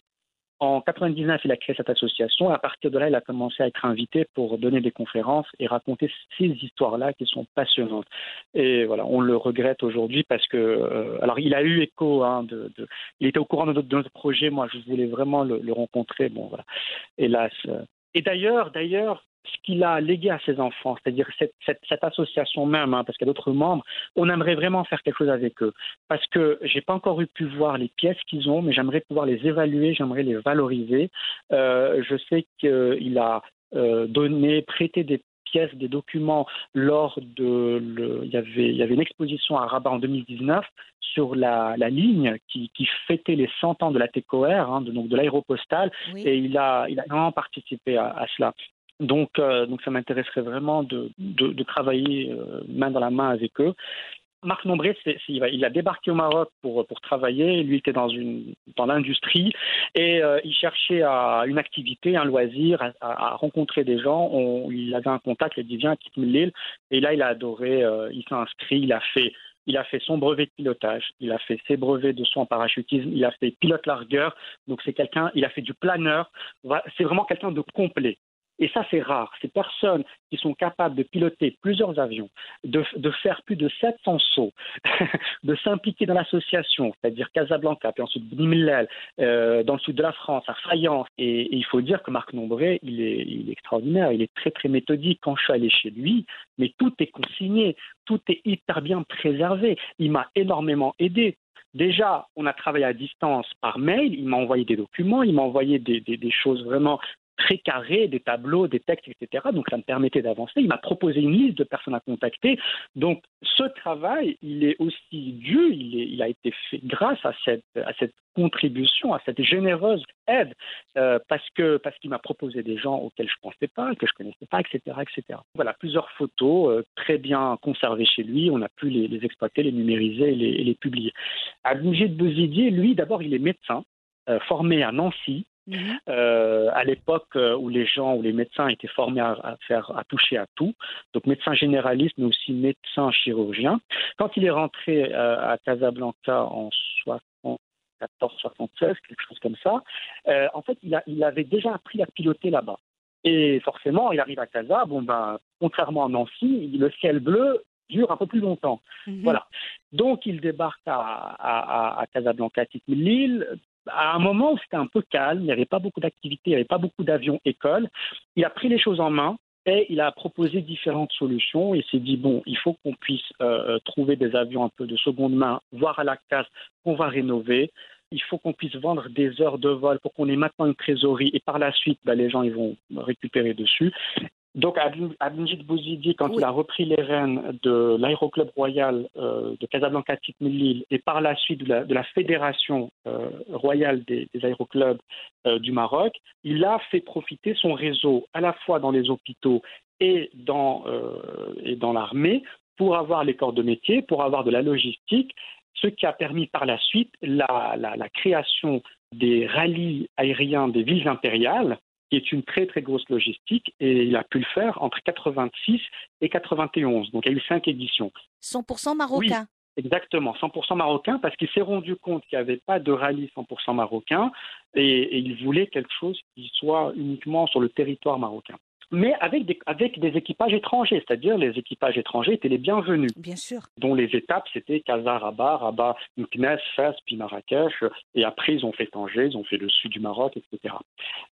En 99, il a créé cette association. À partir de là, il a commencé à être invité pour donner des conférences et raconter ces histoires-là qui sont passionnantes. Et voilà, on le regrette aujourd'hui parce que, euh, alors, il a eu écho. Hein, il était au courant de notre, projet. Moi, je voulais vraiment le, le rencontrer. Bon, voilà. Hélas. Et d'ailleurs, d'ailleurs, ce qu'il a légué à ses enfants, c'est-à-dire cette, association même, hein, parce qu'il y a d'autres membres, on aimerait vraiment faire quelque chose avec eux. Parce que j'ai pas encore eu pu voir les pièces qu'ils ont, mais j'aimerais pouvoir les évaluer, j'aimerais les valoriser. Euh, je sais qu'il a euh, donné, prêté des pièces, des documents lors de. Le, il, y avait, il y avait une exposition à Rabat en 2019 sur la, la ligne qui, qui, fêtait les 100 ans de la TECOR, hein, de, donc de l'aéropostale, oui. et il a, il a vraiment participé à, à cela. Donc, euh, donc ça m'intéresserait vraiment de, de, de travailler euh, main dans la main avec eux. Marc Nombré, il a débarqué au Maroc pour, travailler. Lui était dans, l'industrie et euh, il cherchait à, une activité, un loisir, à, rencontrer des gens. Il avait un contact, il dit viens, quitte-moi l'île. Et là, il a adoré, euh, il s'est inscrit, il a fait il a fait son brevet de pilotage, il a fait ses brevets de saut en parachutisme, il a fait pilote largueur. Donc c'est quelqu'un, il a fait du planeur. C'est vraiment quelqu'un de complet. Et ça, c'est rare. Ces personnes qui sont capables de piloter plusieurs avions, de, faire plus de 700 sauts, de s'impliquer dans l'association, c'est-à-dire Casablanca, puis ensuite Bimilel, euh, dans le sud de la France, à Fayence. Et, il faut dire que Marc Nombré, il est, extraordinaire, il est très, très méthodique. Quand je suis allé chez lui, mais tout est consigné, tout est hyper bien préservé. Il m'a énormément aidé. Déjà, on a travaillé à distance par mail, il m'a envoyé des documents, il m'a envoyé des, choses vraiment très carré, des tableaux, des textes, etc. Donc ça me permettait d'avancer. Il m'a proposé une liste de personnes à contacter. Donc ce travail, il est aussi dû, il, a été fait grâce à cette, contribution, à cette généreuse aide, euh, parce qu'il m'a proposé des gens auxquels je ne pensais pas, que je ne connaissais pas, etc., etc. Voilà, plusieurs photos euh, très bien conservées chez lui. On a pu les, exploiter, les numériser et les, et les publier. Abdoujid Bouzidier, lui, d'abord, il est médecin, euh, formé à Nancy, Mmh. Euh, à l'époque où les gens, où les médecins étaient formés à, à, faire, à toucher à tout, donc médecin généraliste, mais aussi médecin chirurgien. Quand il est rentré euh, à Casablanca en 74, 76, quelque chose comme ça, euh, en fait, il, a, il avait déjà appris à piloter là-bas. Et forcément, il arrive à Casa, bon ben, contrairement à Nancy, le ciel bleu dure un peu plus longtemps. Mmh. Voilà. Donc, il débarque à, à, à Casablanca, l'île, à un moment où c'était un peu calme, il n'y avait pas beaucoup d'activités, il n'y avait pas beaucoup d'avions écoles, il a pris les choses en main et il a proposé différentes solutions et s'est dit bon, il faut qu'on puisse euh, trouver des avions un peu de seconde main, voire à la casse, qu'on va rénover. Il faut qu'on puisse vendre des heures de vol pour qu'on ait maintenant une trésorerie et par la suite, ben, les gens ils vont récupérer dessus. Donc, Abdinjid Bouzidi, quand oui. il a repris les rênes de l'aéroclub royal euh, de Casablanca Titmelil et par la suite de la, de la fédération euh, royale des, des aéroclubs euh, du Maroc, il a fait profiter son réseau à la fois dans les hôpitaux et dans, et dans l'armée pour avoir les corps de métier, pour avoir de la logistique, ce qui a permis par la suite la, la, la création des rallyes aériens des villes impériales qui est une très très grosse logistique, et il a pu le faire entre 86 et 91. Donc il y a eu cinq éditions. 100% marocain. Oui, exactement, 100% marocain, parce qu'il s'est rendu compte qu'il n'y avait pas de rallye 100% marocain, et, et il voulait quelque chose qui soit uniquement sur le territoire marocain mais avec des, avec des équipages étrangers, c'est-à-dire les équipages étrangers étaient les bienvenus. Bien sûr. Dont les étapes, c'était Casa, Rabat, Rabat, Meknès, Fès, puis Marrakech, et après ils ont fait Tanger, ils ont fait le sud du Maroc, etc.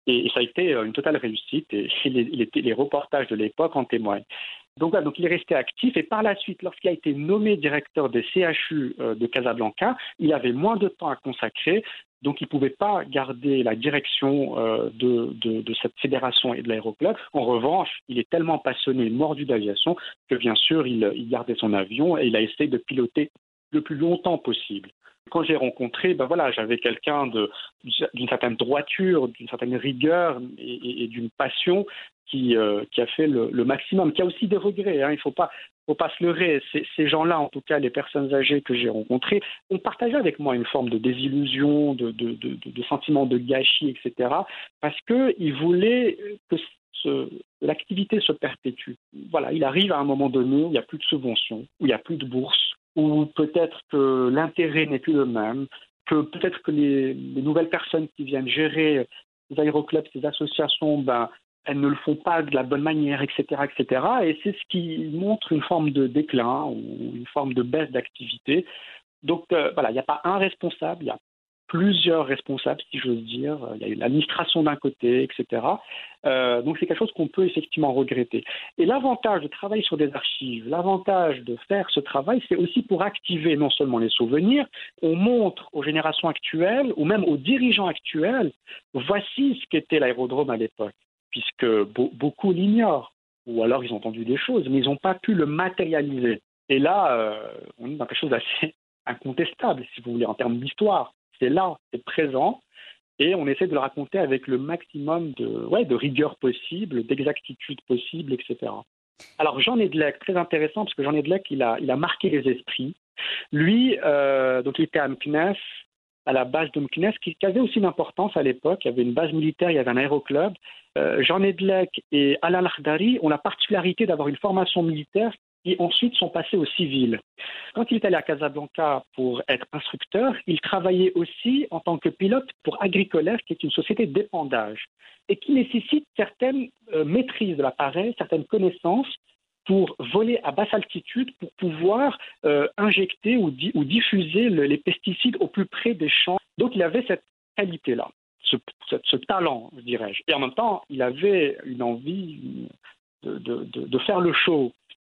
Et, et ça a été une totale réussite, et les, les, les reportages de l'époque en témoignent. Donc, donc il est resté actif et par la suite, lorsqu'il a été nommé directeur des CHU euh, de Casablanca, il avait moins de temps à consacrer donc, il ne pouvait pas garder la direction euh, de, de, cette fédération et de l'aéroclub. En revanche, il est tellement passionné, mordu d'aviation, que bien sûr, il, il, gardait son avion et il a essayé de piloter le plus longtemps possible. Quand j'ai rencontré, ben voilà, j'avais quelqu'un d'une certaine droiture, d'une certaine rigueur et, d'une passion qui, euh, qui, a fait le, le, maximum, qui a aussi des regrets. Hein. Il ne faut pas, faut pas se leurrer. Ces, gens-là, en tout cas les personnes âgées que j'ai rencontrées, ont partagé avec moi une forme de désillusion, de, de, de, de sentiment de gâchis, etc. Parce qu'ils voulaient que l'activité se perpétue. Voilà, il arrive à un moment donné où il n'y a plus de subventions, où il n'y a plus de bourses, où peut-être que l'intérêt n'est plus le même, que peut-être que les, nouvelles personnes qui viennent gérer ces aéroclubs, ces associations, ben, elles ne le font pas de la bonne manière, etc., etc. Et c'est ce qui montre une forme de déclin ou une forme de baisse d'activité. Donc euh, voilà, il n'y a pas un responsable, il y a plusieurs responsables, si j'ose dire. Il y a eu l'administration d'un côté, etc. Euh, donc c'est quelque chose qu'on peut effectivement regretter. Et l'avantage de travailler sur des archives, l'avantage de faire ce travail, c'est aussi pour activer non seulement les souvenirs, on montre aux générations actuelles ou même aux dirigeants actuels, voici ce qu'était l'aérodrome à l'époque, puisque beaucoup l'ignorent, ou alors ils ont entendu des choses, mais ils n'ont pas pu le matérialiser. Et là, euh, on est dans quelque chose d'assez incontestable, si vous voulez, en termes d'histoire c'est là, c'est présent, et on essaie de le raconter avec le maximum de, ouais, de rigueur possible, d'exactitude possible, etc. Alors Jean Edlec, très intéressant, parce que Jean Edlec, il a, il a marqué les esprits. Lui, euh, donc il était à Mknes, à la base de qui, avait aussi une importance à l'époque. Il y avait une base militaire, il y avait un aéroclub. Euh, Jean Edlec et Alain Lardari ont la particularité d'avoir une formation militaire qui ensuite sont passés au civil. Quand il est allé à Casablanca pour être instructeur, il travaillait aussi en tant que pilote pour Agricolaire, qui est une société d'épandage, et qui nécessite certaines euh, maîtrises de l'appareil, certaines connaissances pour voler à basse altitude, pour pouvoir euh, injecter ou, diffuser les pesticides au plus près des champs. Donc il avait cette qualité-là, ce, talent, dirais-je. Et en même temps, il avait une envie de faire le show.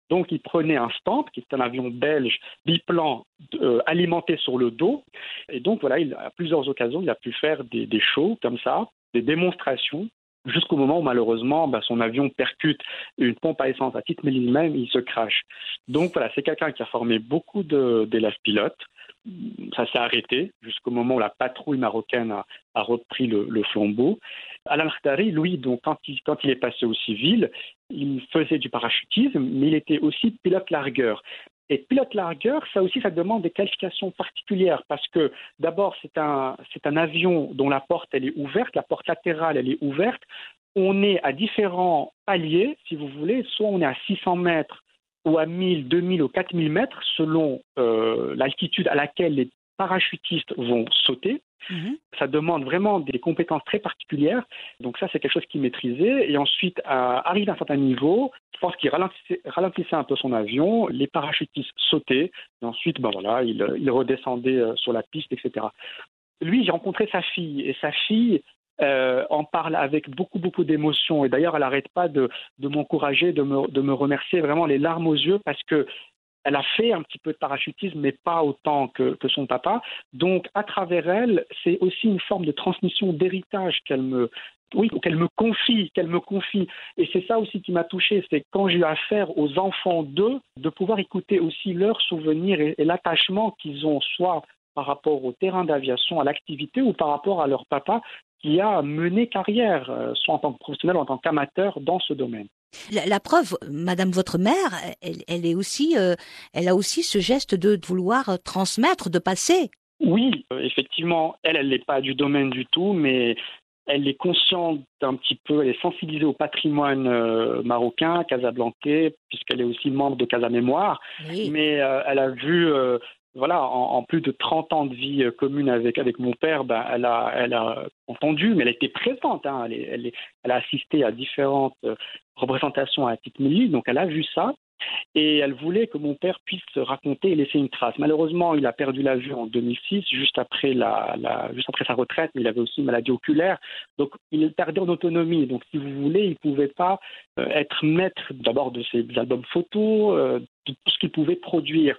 Donc, il prenait un Stamp, qui est un avion belge biplan euh, alimenté sur le dos. Et donc, voilà, il, à plusieurs occasions, il a pu faire des, shows comme ça, des démonstrations, jusqu'au moment où, malheureusement, bah, son avion percute une pompe à essence à titre même, il se crache. Donc, voilà, c'est quelqu'un qui a formé beaucoup d'élèves pilotes. Ça s'est arrêté jusqu'au moment où la patrouille marocaine a, repris le, le flambeau. Alain Khtari, lui, donc, quand il, quand il est passé au civil, il faisait du parachutisme, mais il était aussi pilote largueur. Et pilote largueur, ça aussi, ça demande des qualifications particulières parce que d'abord, c'est un, un avion dont la porte, elle est ouverte, la porte latérale, elle est ouverte. On est à différents paliers, si vous voulez, soit on est à 600 mètres ou à 1000, 2000 ou 4000 mètres selon euh, l'altitude à laquelle les parachutistes vont sauter. Mhm. Ça demande vraiment des compétences très particulières. Donc ça, c'est quelque chose qu'il maîtrisait. Et ensuite, à, arrivé à un certain niveau, je pense qu'il ralentissait, un peu son avion, les parachutistes sautaient, et ensuite, ben voilà, il, il redescendait euh, sur la piste, etc. Lui, j'ai rencontré sa fille, et sa fille, euh, en parle avec beaucoup, beaucoup d'émotion. Et d'ailleurs, elle n'arrête pas de, de m'encourager, de me, de me, remercier vraiment les larmes aux yeux parce que elle a fait un petit peu de parachutisme, mais pas autant que, son papa. Donc, à travers elle, c'est aussi une forme de transmission d'héritage qu'elle me, oui, qu'elle me confie, qu'elle me confie. Et c'est ça aussi qui m'a touché, c'est quand j'ai eu affaire aux enfants d'eux, de pouvoir écouter aussi leurs souvenirs et, l'attachement qu'ils ont, soit par rapport au terrain d'aviation, à l'activité, ou par rapport à leur papa qui a mené carrière, euh, soit en tant que professionnel ou en tant qu'amateur dans ce domaine. La, preuve, Madame votre mère, elle, est aussi, euh, elle a aussi ce geste de, vouloir transmettre, de passer. Oui, euh, effectivement, elle, elle n'est pas du domaine du tout, mais elle est consciente un petit peu, elle est sensibilisée au patrimoine euh, marocain, casablancais, puisqu'elle est aussi membre de Casa Mémoire. Mais elle a vu voilà, en, plus de 30 ans de vie euh, commune avec, avec mon père, ben, elle, a, elle a entendu, mais elle était présente. Hein, elle, elle, a assisté à différentes euh, représentations à titre donc elle a vu ça. Et elle voulait que mon père puisse raconter et laisser une trace. Malheureusement, il a perdu la vue en 2006, juste après, la, juste après sa retraite, mais il avait aussi une maladie oculaire. Donc, il perdait en autonomie. Donc, si vous voulez, il ne pouvait pas euh, être maître d'abord de ses albums photos, ce qu'il pouvait produire.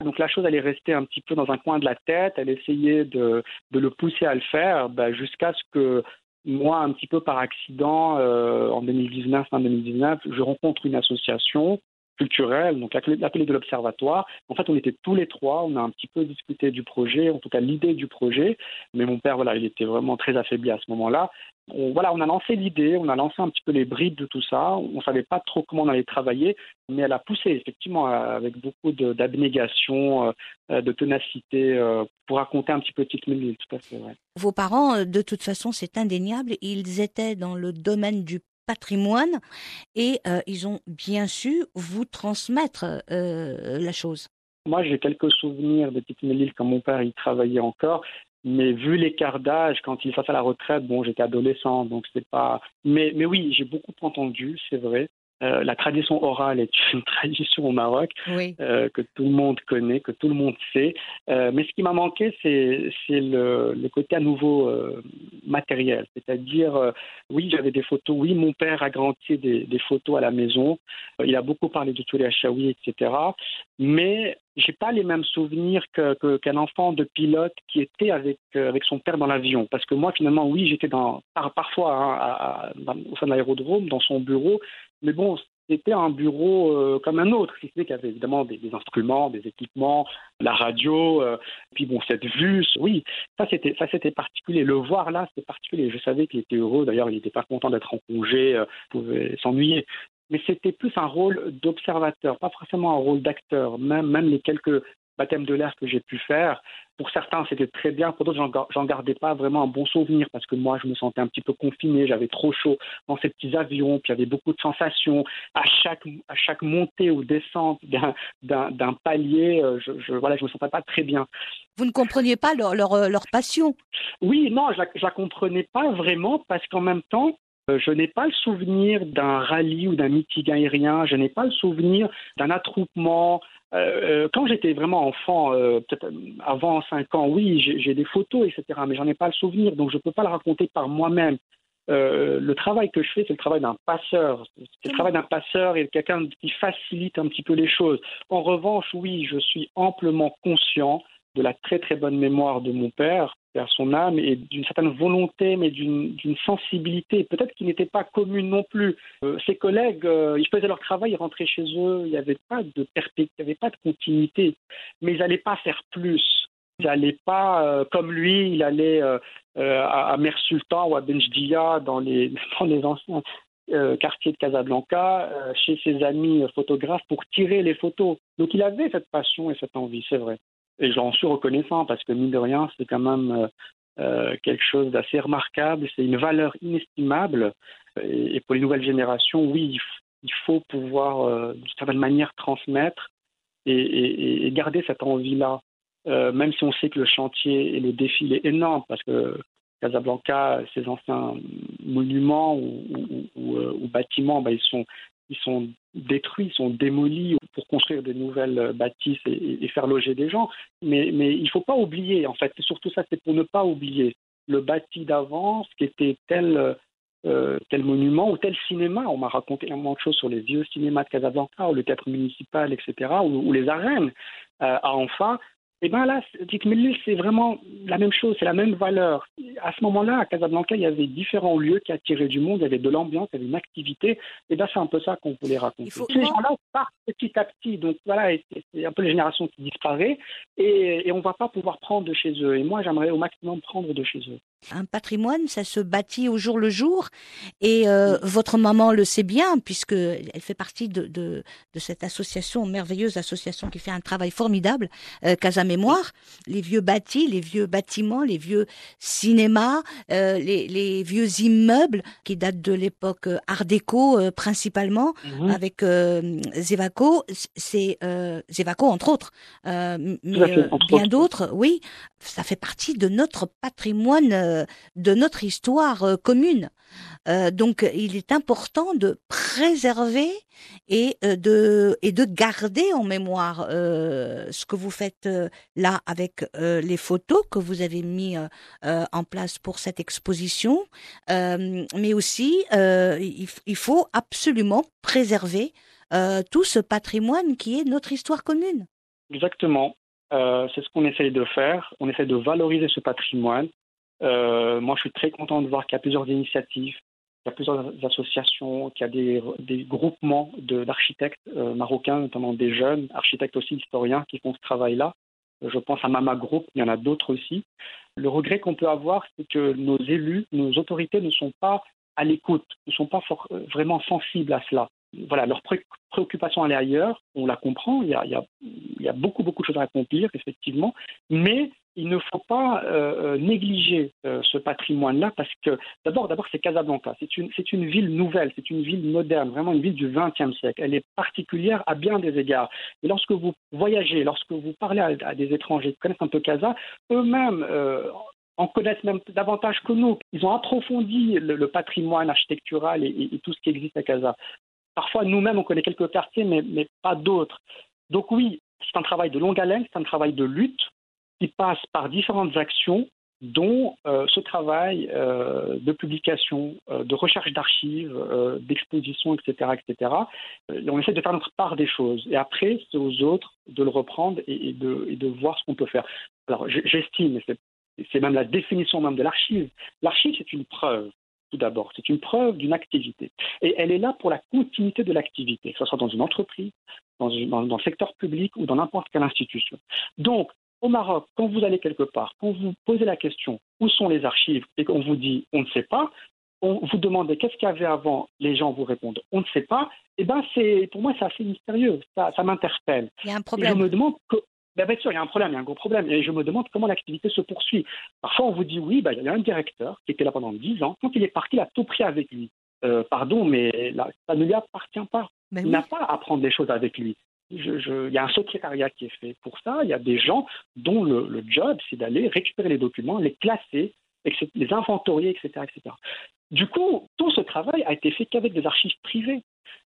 Donc, la chose, elle est restée un petit peu dans un coin de la tête. Elle essayait de, de le pousser à le faire ben, jusqu'à ce que moi, un petit peu par accident, euh, en 2019, fin 2019, je rencontre une association culturel, donc l'appelé de l'Observatoire. En fait, on était tous les trois, on a un petit peu discuté du projet, en tout cas l'idée du projet, mais mon père, voilà, il était vraiment très affaibli à ce moment-là. Voilà, on a lancé l'idée, on a lancé un petit peu les brides de tout ça. On ne savait pas trop comment on allait travailler, mais elle a poussé effectivement avec beaucoup d'abnégation, euh, de ténacité euh, pour raconter un petit peu petite minute. Tout à fait, Vos parents, euh, de toute façon, c'est indéniable, ils étaient dans le domaine du patrimoine et euh, ils ont bien su vous transmettre euh, la chose. Moi, j'ai quelques souvenirs de Tite Melil quand mon père y travaillait encore. Mais vu l'écart d'âge, quand il est à la retraite, bon, j'étais adolescent, donc c'est pas. Mais, mais oui, j'ai beaucoup entendu, c'est vrai. Euh, la tradition orale est une tradition au Maroc euh, que tout le monde connaît, que tout le monde sait. Euh, mais ce qui m'a manqué, c'est le, le, côté à nouveau matériel. C'est-à-dire, oui, j'avais des photos. Oui, mon père a grandi des, des photos à la maison. il a beaucoup parlé de Touré Achaoui, etc. Mais j'ai pas les mêmes souvenirs qu'un que, enfant de pilote qui était avec, avec son père dans l'avion. Parce que moi, finalement, oui, j'étais dans, parfois hein, au sein de l'aérodrome, dans son bureau, mais bon, c'était un bureau euh, comme un autre, si ce n'est qu'il y avait évidemment des, instruments, des équipements, la radio, euh, puis bon, cette vue, oui, ça c'était, particulier. Le voir là, c'était particulier. Je savais qu'il était heureux, d'ailleurs, il n'était pas content d'être en congé, euh, pouvait s'ennuyer. Mais c'était plus un rôle d'observateur, pas forcément un rôle d'acteur. Même, même les quelques baptême de l'air que j'ai pu faire. Pour certains, c'était très bien. Pour d'autres, j'en gardais pas vraiment un bon souvenir parce que moi, je me sentais un petit peu confiné. J'avais trop chaud dans ces petits avions. Puis il y avait beaucoup de sensations. À chaque, à chaque montée ou descente d'un palier, euh, je, je, voilà, je me sentais pas très bien. Vous ne compreniez pas leur, leur, leur passion? Oui, non, je la, la comprenais pas vraiment parce qu'en même temps, je n'ai pas le souvenir d'un rallye ou d'un meeting aérien, je n'ai pas le souvenir d'un attroupement. Euh, euh, quand j'étais vraiment enfant, peut-être avant 5 ans, oui, j'ai des photos, etc., mais j'en ai pas le souvenir, donc je ne peux pas le raconter par moi-même. le travail que je fais, c'est le travail d'un passeur. C'est le travail d'un passeur et quelqu'un qui facilite un petit peu les choses. En revanche, oui, je suis amplement conscient de la très très bonne mémoire de mon père, vers son âme, et d'une certaine volonté, mais d'une sensibilité, peut-être qui n'était pas commune non plus. Euh, ses collègues, euh, ils faisaient leur travail, ils rentraient chez eux, il n'y avait pas de il n'y avait pas de continuité, mais ils n'allaient pas faire plus. Ils n'allaient pas, euh, comme lui, il allait à, à ou à Benjdia, dans les, dans les anciens quartiers de Casablanca, chez ses amis photographes, pour tirer les photos. Donc il avait cette passion et cette envie, c'est vrai. Et j'en suis reconnaissant parce que, mine de rien, c'est quand même euh, euh, quelque chose d'assez remarquable. C'est une valeur inestimable. Et, pour les nouvelles générations, oui, il, faut pouvoir, euh, d'une certaine manière, transmettre et, garder cette envie-là. même si on sait que le chantier et le défi est énorme, parce que Casablanca, ces anciens monuments ou, bâtiments, ben, ils, sont, ils sont détruits, sont démolis pour construire de nouvelles bâtisses et, faire loger des gens. Mais, il ne faut pas oublier, en fait, surtout ça, c'est pour ne pas oublier le bâti d'avance qui était tel, euh, tel monument ou tel cinéma. On m'a raconté énormément de choses sur les vieux cinémas de Casablanca ou le théâtre municipal, etc., ou, les arènes euh, à enfin et eh bien là, c'est vraiment la même chose, c'est la même valeur. À ce moment-là, à Casablanca, il y avait différents lieux qui attiraient du monde, il y avait de l'ambiance, il y avait une activité. Et eh bien c'est un peu ça qu'on voulait raconter. Ces gens-là partent petit à petit. Donc voilà, c'est un peu les générations qui disparaissent et, et on ne va pas pouvoir prendre de chez eux. Et moi, j'aimerais au maximum prendre de chez eux. Un patrimoine, ça se bâtit au jour le jour. Et euh, votre maman le sait bien, puisque elle fait partie de, de, de, cette association, merveilleuse association qui fait un travail formidable, euh, Casa Mémoire. Les vieux bâtis, les vieux bâtiments, les vieux cinémas, euh, les, les, vieux immeubles qui datent de l'époque euh, Art déco euh, principalement, mhm. avec euh, Zevaco, c'est Zevaco entre autres, mais bien d'autres, oui. Ça fait partie de notre patrimoine euh, de notre histoire euh, commune. Euh, donc, il est important de préserver et de et de garder en mémoire ce que vous faites là avec les photos que vous avez mis en place pour cette exposition, mais aussi il, faut absolument préserver tout ce patrimoine qui est notre histoire commune. Exactement. c'est ce qu'on essaye de faire. On essaie de valoriser ce patrimoine euh, moi, je suis très content de voir qu'il y a plusieurs initiatives, qu'il y a plusieurs associations, qu'il y a des, groupements d'architectes euh, marocains, notamment des jeunes, architectes aussi, historiens, qui font ce travail-là. Euh, je pense à Mama Group, il y en a d'autres aussi. Le regret qu'on peut avoir, c'est que nos élus, nos autorités ne sont pas à l'écoute, ne sont pas vraiment sensibles à cela. Voilà, leur préoccupation elle est ailleurs, on la comprend, il y a, il y a, beaucoup, beaucoup de choses à accomplir, effectivement, mais il ne faut pas euh, euh, négliger euh, ce patrimoine-là parce que d'abord, c'est Casablanca. C'est une, c'est une ville nouvelle, c'est une ville moderne, vraiment une ville du XXe siècle. Elle est particulière à bien des égards. Et lorsque vous voyagez, lorsque vous parlez à, des étrangers qui connaissent un peu Casa, eux-mêmes en connaissent même davantage que nous. Ils ont approfondi le, patrimoine architectural et, tout ce qui existe à Casa. Parfois, nous-mêmes, on connaît quelques quartiers, mais, pas d'autres. Donc oui, c'est un travail de longue haleine, c'est un travail de lutte qui passe par différentes actions dont euh, ce travail euh, de publication, euh, de recherche d'archives, d'exposition, etc., etc. on essaie de faire notre part des choses. Et après, c'est aux autres de le reprendre et, de, et de, voir ce qu'on peut faire. Alors, j'estime, c'est même la définition même de l'archive. L'archive, c'est une preuve tout d'abord. C'est une preuve d'une activité. Et elle est là pour la continuité de l'activité, que ce soit dans une entreprise, dans, dans, dans, le secteur public ou dans n'importe quelle institution. Donc, au Maroc, quand vous allez quelque part, quand vous posez la question où sont les archives et qu'on vous dit on ne sait pas, on vous demande qu'est-ce qu'il y avait avant, les gens vous répondent on ne sait pas, et eh ben c'est pour moi c'est assez mystérieux, ça, m'interpelle. Il y a un problème. je me demande que, ben, bien sûr, il y a un problème, il y a un gros problème. Et je me demande comment l'activité se poursuit. Parfois, on vous dit oui, ben, il y a un directeur qui était là pendant 10 ans. Quand il est parti, il a tout pris avec lui. Euh, pardon, mais là, ça ne lui appartient pas. il n'a pas à prendre des choses avec lui il y a un secrétariat qui est fait pour ça. Il y a des gens dont le, job, c'est d'aller récupérer les documents, les classer, les inventorier, etc., etc. Du coup, tout ce travail a été fait qu'avec des archives privées.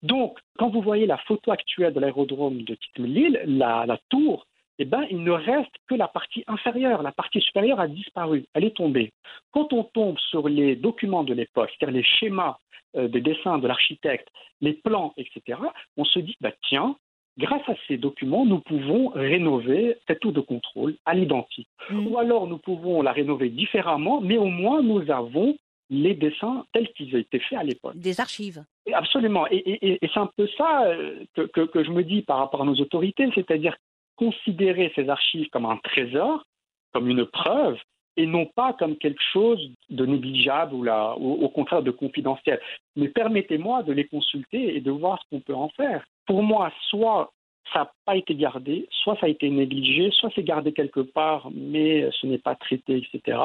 Donc, quand vous voyez la photo actuelle de l'aérodrome de Titmelil, la, la tour, eh ben, il ne reste que la partie inférieure. La partie supérieure a disparu, elle est tombée. Quand on tombe sur les documents de l'époque, c'est-à-dire les schémas euh, des dessins de l'architecte, les plans, etc., on se dit, bah, tiens, Grâce à ces documents, nous pouvons rénover cette tour de contrôle à l'identique. Mm. Ou alors nous pouvons la rénover différemment, mais au moins nous avons les dessins tels qu'ils ont été faits à l'époque. Des archives. Absolument. Et, c'est un peu ça euh, que, je me dis par rapport à nos autorités, c'est-à-dire considérer ces archives comme un trésor, comme une preuve, et non pas comme quelque chose de négligeable ou, ou au contraire de confidentiel. Mais permettez-moi de les consulter et de voir ce qu'on peut en faire pour moi, soit ça n'a pas été gardé, soit ça a été négligé, soit c'est gardé quelque part, mais ce n'est pas traité, etc.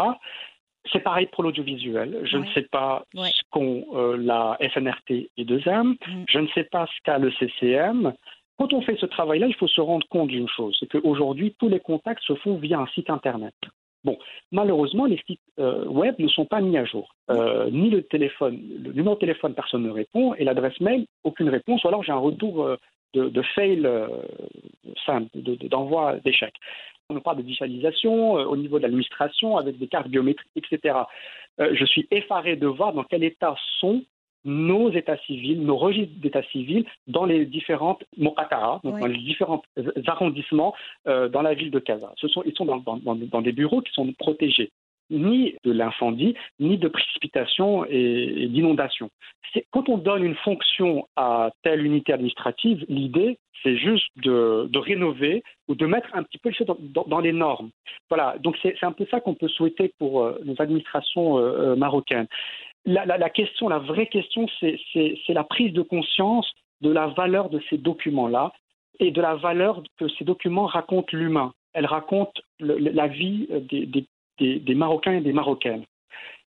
C'est pareil pour l'audiovisuel. Je ne sais pas ce qu'ont euh, la FNRT et 2M. Mm. Je ne sais pas ce qu'a le CCM. Quand on fait ce travail-là, il faut se rendre compte d'une chose, c'est qu'aujourd'hui, tous les contacts se font via un site Internet. Bon, malheureusement, les sites euh, web ne sont pas mis à jour. Euh, ni le téléphone, le numéro de téléphone, personne ne répond, et l'adresse mail, aucune réponse, ou alors j'ai un retour euh, de, fail simple, d'envoi d'échec. On parle de digitalisation au niveau de l'administration avec des cartes biométriques, etc. je suis effaré de voir dans quel état sont nos états civils, nos registres d'état civil dans les différentes Mokatara, donc dans les différents arrondissements euh, dans la ville de. Ce sont, ils sont dans, dans, des bureaux qui sont protégés ni de l'incendie, ni de précipitation et, d'inondation. Quand on donne une fonction à telle unité administrative, l'idée, c'est juste de, de, rénover ou de mettre un petit peu les choses dans, dans, les normes. Voilà, donc c'est un peu ça qu'on peut souhaiter pour euh, nos administrations euh, marocaines la, question, la vraie question, c'est la prise de conscience de la valeur de ces documents-là et de la valeur que ces documents racontent l'humain. Elles racontent la vie des, Marocains et des Marocaines.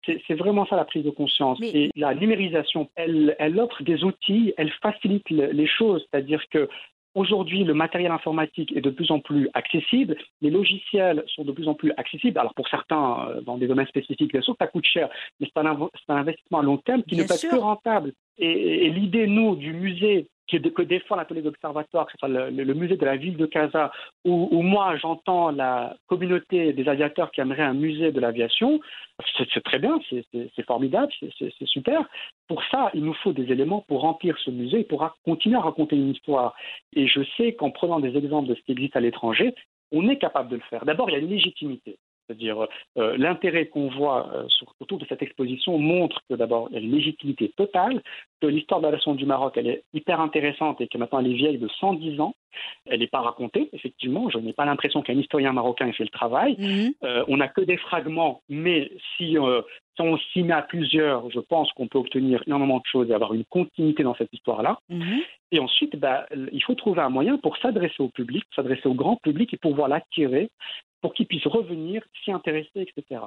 C'est vraiment ça la prise de conscience. Et la numérisation, elle, elle, offre des outils, elle facilite les choses. C'est-à-dire que Aujourd'hui, le matériel informatique est de plus en plus accessible, les logiciels sont de plus en plus accessibles. Alors pour certains, euh, dans des domaines spécifiques, bien sûr, ça coûte cher, mais c'est un, investissement à long terme qui ne peut être que rentable. Et, et l'idée, nous, du musée qui, que défend l'atelier d'observatoire, que ce soit le, musée de la ville de Casa, où, moi j'entends la communauté des aviateurs qui aimeraient un musée de l'aviation, c'est très bien, c'est formidable, c'est super. Pour ça, il nous faut des éléments pour remplir ce musée et pour continuer à raconter une histoire. Et je sais qu'en prenant des exemples de ce qui existe à l'étranger, on est capable de le faire. D'abord, il y a une légitimité. C'est-à-dire euh, l'intérêt qu'on voit euh, sur, autour de cette exposition montre que d'abord il y a une légitimité totale, que l'histoire de l'aviation du Maroc elle est hyper intéressante et que maintenant elle est vieille de 110 ans. Elle n'est pas racontée, effectivement. Je n'ai pas l'impression qu'un historien marocain ait fait le travail. Mhm. Euh, on n'a que des fragments, mais si, euh, si on s'y met à plusieurs, je pense qu'on peut obtenir énormément de choses et avoir une continuité dans cette histoire-là. Mhm. Et ensuite, bah, il faut trouver un moyen pour s'adresser au public, s'adresser au grand public et pouvoir l'attirer pour qu'il puisse revenir, s'y intéresser, etc.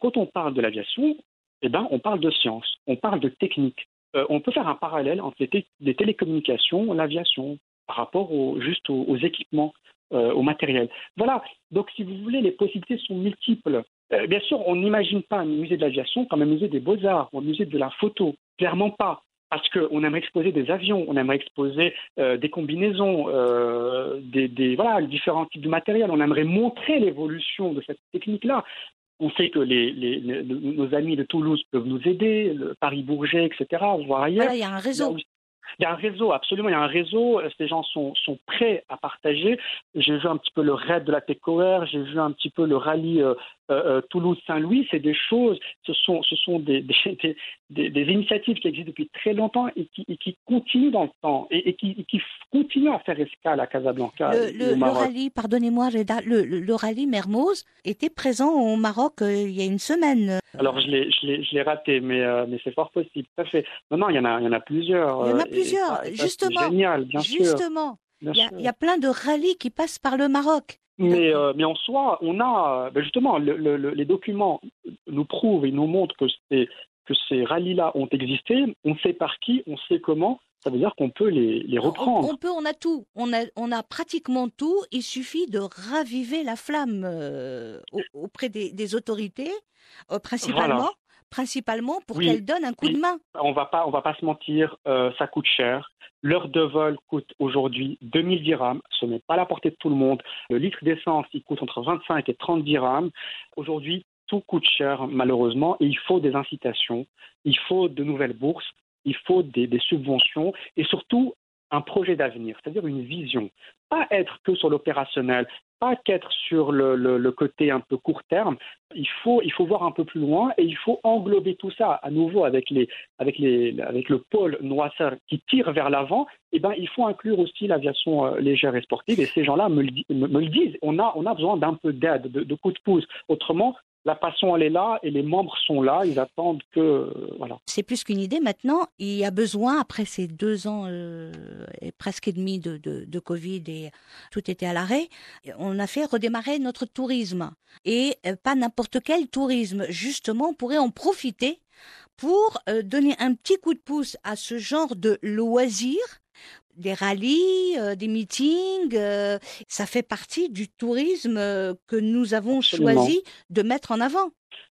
Quand on parle de l'aviation, eh ben, on parle de science, on parle de technique. Euh, on peut faire un parallèle entre les, té- les télécommunications, l'aviation, par rapport juste aux, aux équipements, euh, au matériel. Voilà. Donc, si vous voulez, les possibilités sont multiples. Euh, bien sûr, on n'imagine pas un musée de l'aviation comme un musée des beaux-arts ou un musée de la photo. Clairement pas. Parce qu'on aimerait exposer des avions, on aimerait exposer euh, des combinaisons, euh, des, des- voilà, différents types de matériel. On aimerait montrer l'évolution de cette technique-là. On sait que les, les- les- nos amis de Toulouse peuvent nous aider, le Paris-Bourget, etc., voire ailleurs. Voilà, il y a un réseau. il y a un réseau, absolument, il y a un réseau. euh, Ces gens sont, sont prêts à partager. J'ai vu un petit peu le raid de la TECOR, j'ai vu un petit peu le rallye Toulouse-Saint-Louis. C'est des choses, ce sont, ce sont des, des, des- des- des initiatives qui existent depuis très longtemps et qui, et qui continuent dans le temps et, et qui, et qui f- continuent à faire escale à Casablanca. Le, rallye, pardonnez-moi, Reda, le, le- rallye Mermoz était présent au Maroc euh, il y a une semaine. Alors je l'ai, raté, mais, euh, mais c'est fort possible. À fait. Non, non, il y en a, il y en a plusieurs. Il y en a euh, et- plusieurs, ça- et ça, c'est justement. Génial, bien sûr. Justement, bien il y, a, il y a plein de rallyes qui passent par le Maroc. Mais, euh, mais en soi, on a, ben justement, le- le- le- les documents nous prouvent et nous montrent que, ces- que ces rallyes-là ont existé. On sait par qui, on sait comment. Ça veut dire qu'on peut les, reprendre. on peut, on a tout, on a, on a pratiquement tout. Il suffit de raviver la flamme euh, au- auprès des, des autorités, euh, principalement, Voilà. Principalement pour Oui, qu'elles donnent un coup oui. de main. On va pas, on va pas se mentir, euh, ça coûte cher. L'heure de vol coûte aujourd'hui 2000 dirhams. Ce n'est pas à la portée de tout le monde. Le litre d'essence, il coûte entre 25 et 30 dirhams. Aujourd'hui, tout coûte cher, malheureusement, et il faut des incitations. Il faut de nouvelles bourses. Il faut des, des subventions et surtout un projet d'avenir, c'est-à-dire une vision. Pas être que sur l'opérationnel, pas qu'être sur le, côté un peu court terme. Il faut, il faut voir un peu plus loin et il faut englober tout ça à nouveau avec, les, avec, les, avec le pôle Noissar qui tire vers l'avant. Eh ben, il faut inclure aussi l'aviation euh, légère et sportive. Et ces gens-là me le disent. On a, on a besoin d'un peu d'aide, de, de coups de pouce. Autrement, la passion, elle est là et les membres sont là. Ils attendent que. euh, voilà. C'est plus qu'une idée maintenant. Il y a besoin, après ces deux ans euh, et presque et demi de, Covid et tout était à l'arrêt, on a fait redémarrer notre tourisme. Et euh, pas n'importe quel tourisme. Justement, pourrait en profiter pour donner un petit coup de pouce à ce genre de loisirs des rallyes, euh, des meetings, euh, ça fait partie du tourisme euh, que nous avons Absolument. choisi de mettre en avant.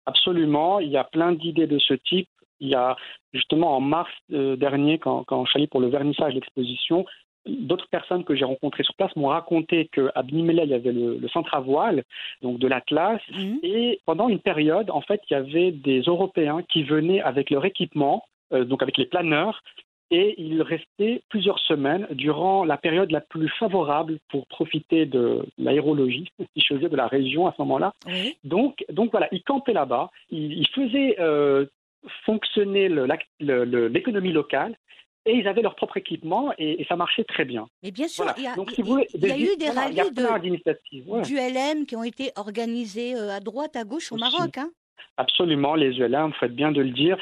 Absolument, il y a plein d'idées de ce type. Il y a justement en mars dernier, quand, quand je suis allé pour le vernissage de l'exposition, d'autres personnes que j'ai rencontrées sur place m'ont raconté qu'à Bnimela, il y avait le, le centre à voile, donc de l'Atlas, Mhm. et pendant une période, en fait, il y avait des Européens qui venaient avec leur équipement, euh, donc avec les planeurs, et ils restaient plusieurs semaines durant la période la plus favorable pour profiter de l'aérologie, si je veux de la région à ce moment-là. Oui. Donc, donc voilà, ils campaient là-bas, ils, ils faisaient euh, fonctionner l'économie locale et ils avaient leur propre équipement et, et ça marchait très bien. Mais bien sûr, Voilà. il y a, Donc, il- si vous voulez, il y a eu des il rallyes de, d'initiatives. ouais. du LM qui ont été organisés euh, à droite, à gauche au. Maroc. Hein. Absolument, les ULM, vous faites bien de le dire.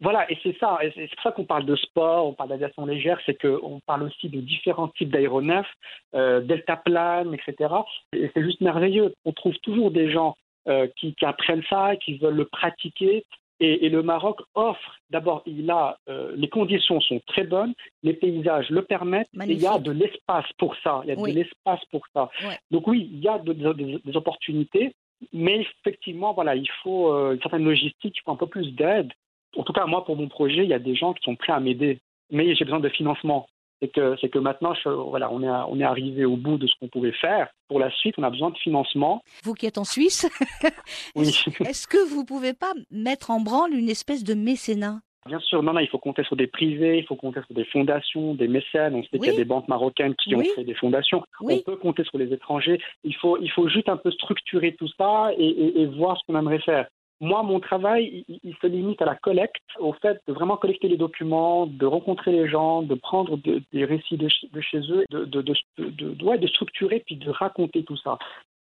Voilà, et c'est ça, et c'est pour ça qu'on parle de sport, on parle d'aviation légère, c'est qu'on parle aussi de différents types d'aéronefs, euh, deltaplane, etc. Et c'est juste merveilleux. On trouve toujours des gens euh, qui, qui apprennent ça, qui veulent le pratiquer. Et, et le Maroc offre, d'abord, il a, euh, les conditions sont très bonnes, les paysages le permettent, et il y a de l'espace pour ça. Il y a Oui. de l'espace pour ça. Ouais. Donc oui, il y a de- de- des- des opportunités. Mais effectivement, voilà, il faut euh, une certaine logistique, il faut un peu plus d'aide. En tout cas, moi, pour mon projet, il y a des gens qui sont prêts à m'aider. Mais j'ai besoin de financement. C'est que, c'est que maintenant, je- voilà, on est, on est arrivé au bout de ce qu'on pouvait faire. Pour la suite, on a besoin de financement. Vous qui êtes en Suisse, Oui. est-ce que vous pouvez pas mettre en branle une espèce de mécénat? Bien sûr, non, non, il faut compter sur des privés, il faut compter sur des fondations, des mécènes. On sait qu'il y a des banques marocaines qui ont créé des fondations. On peut compter sur les étrangers. Il faut, il faut juste un peu structurer tout ça et, voir ce qu'on aimerait faire. Moi, mon travail, il, se limite à la collecte, au fait de vraiment collecter les documents, de rencontrer les gens, de prendre des récits de, chez eux, de, structurer puis de raconter tout ça.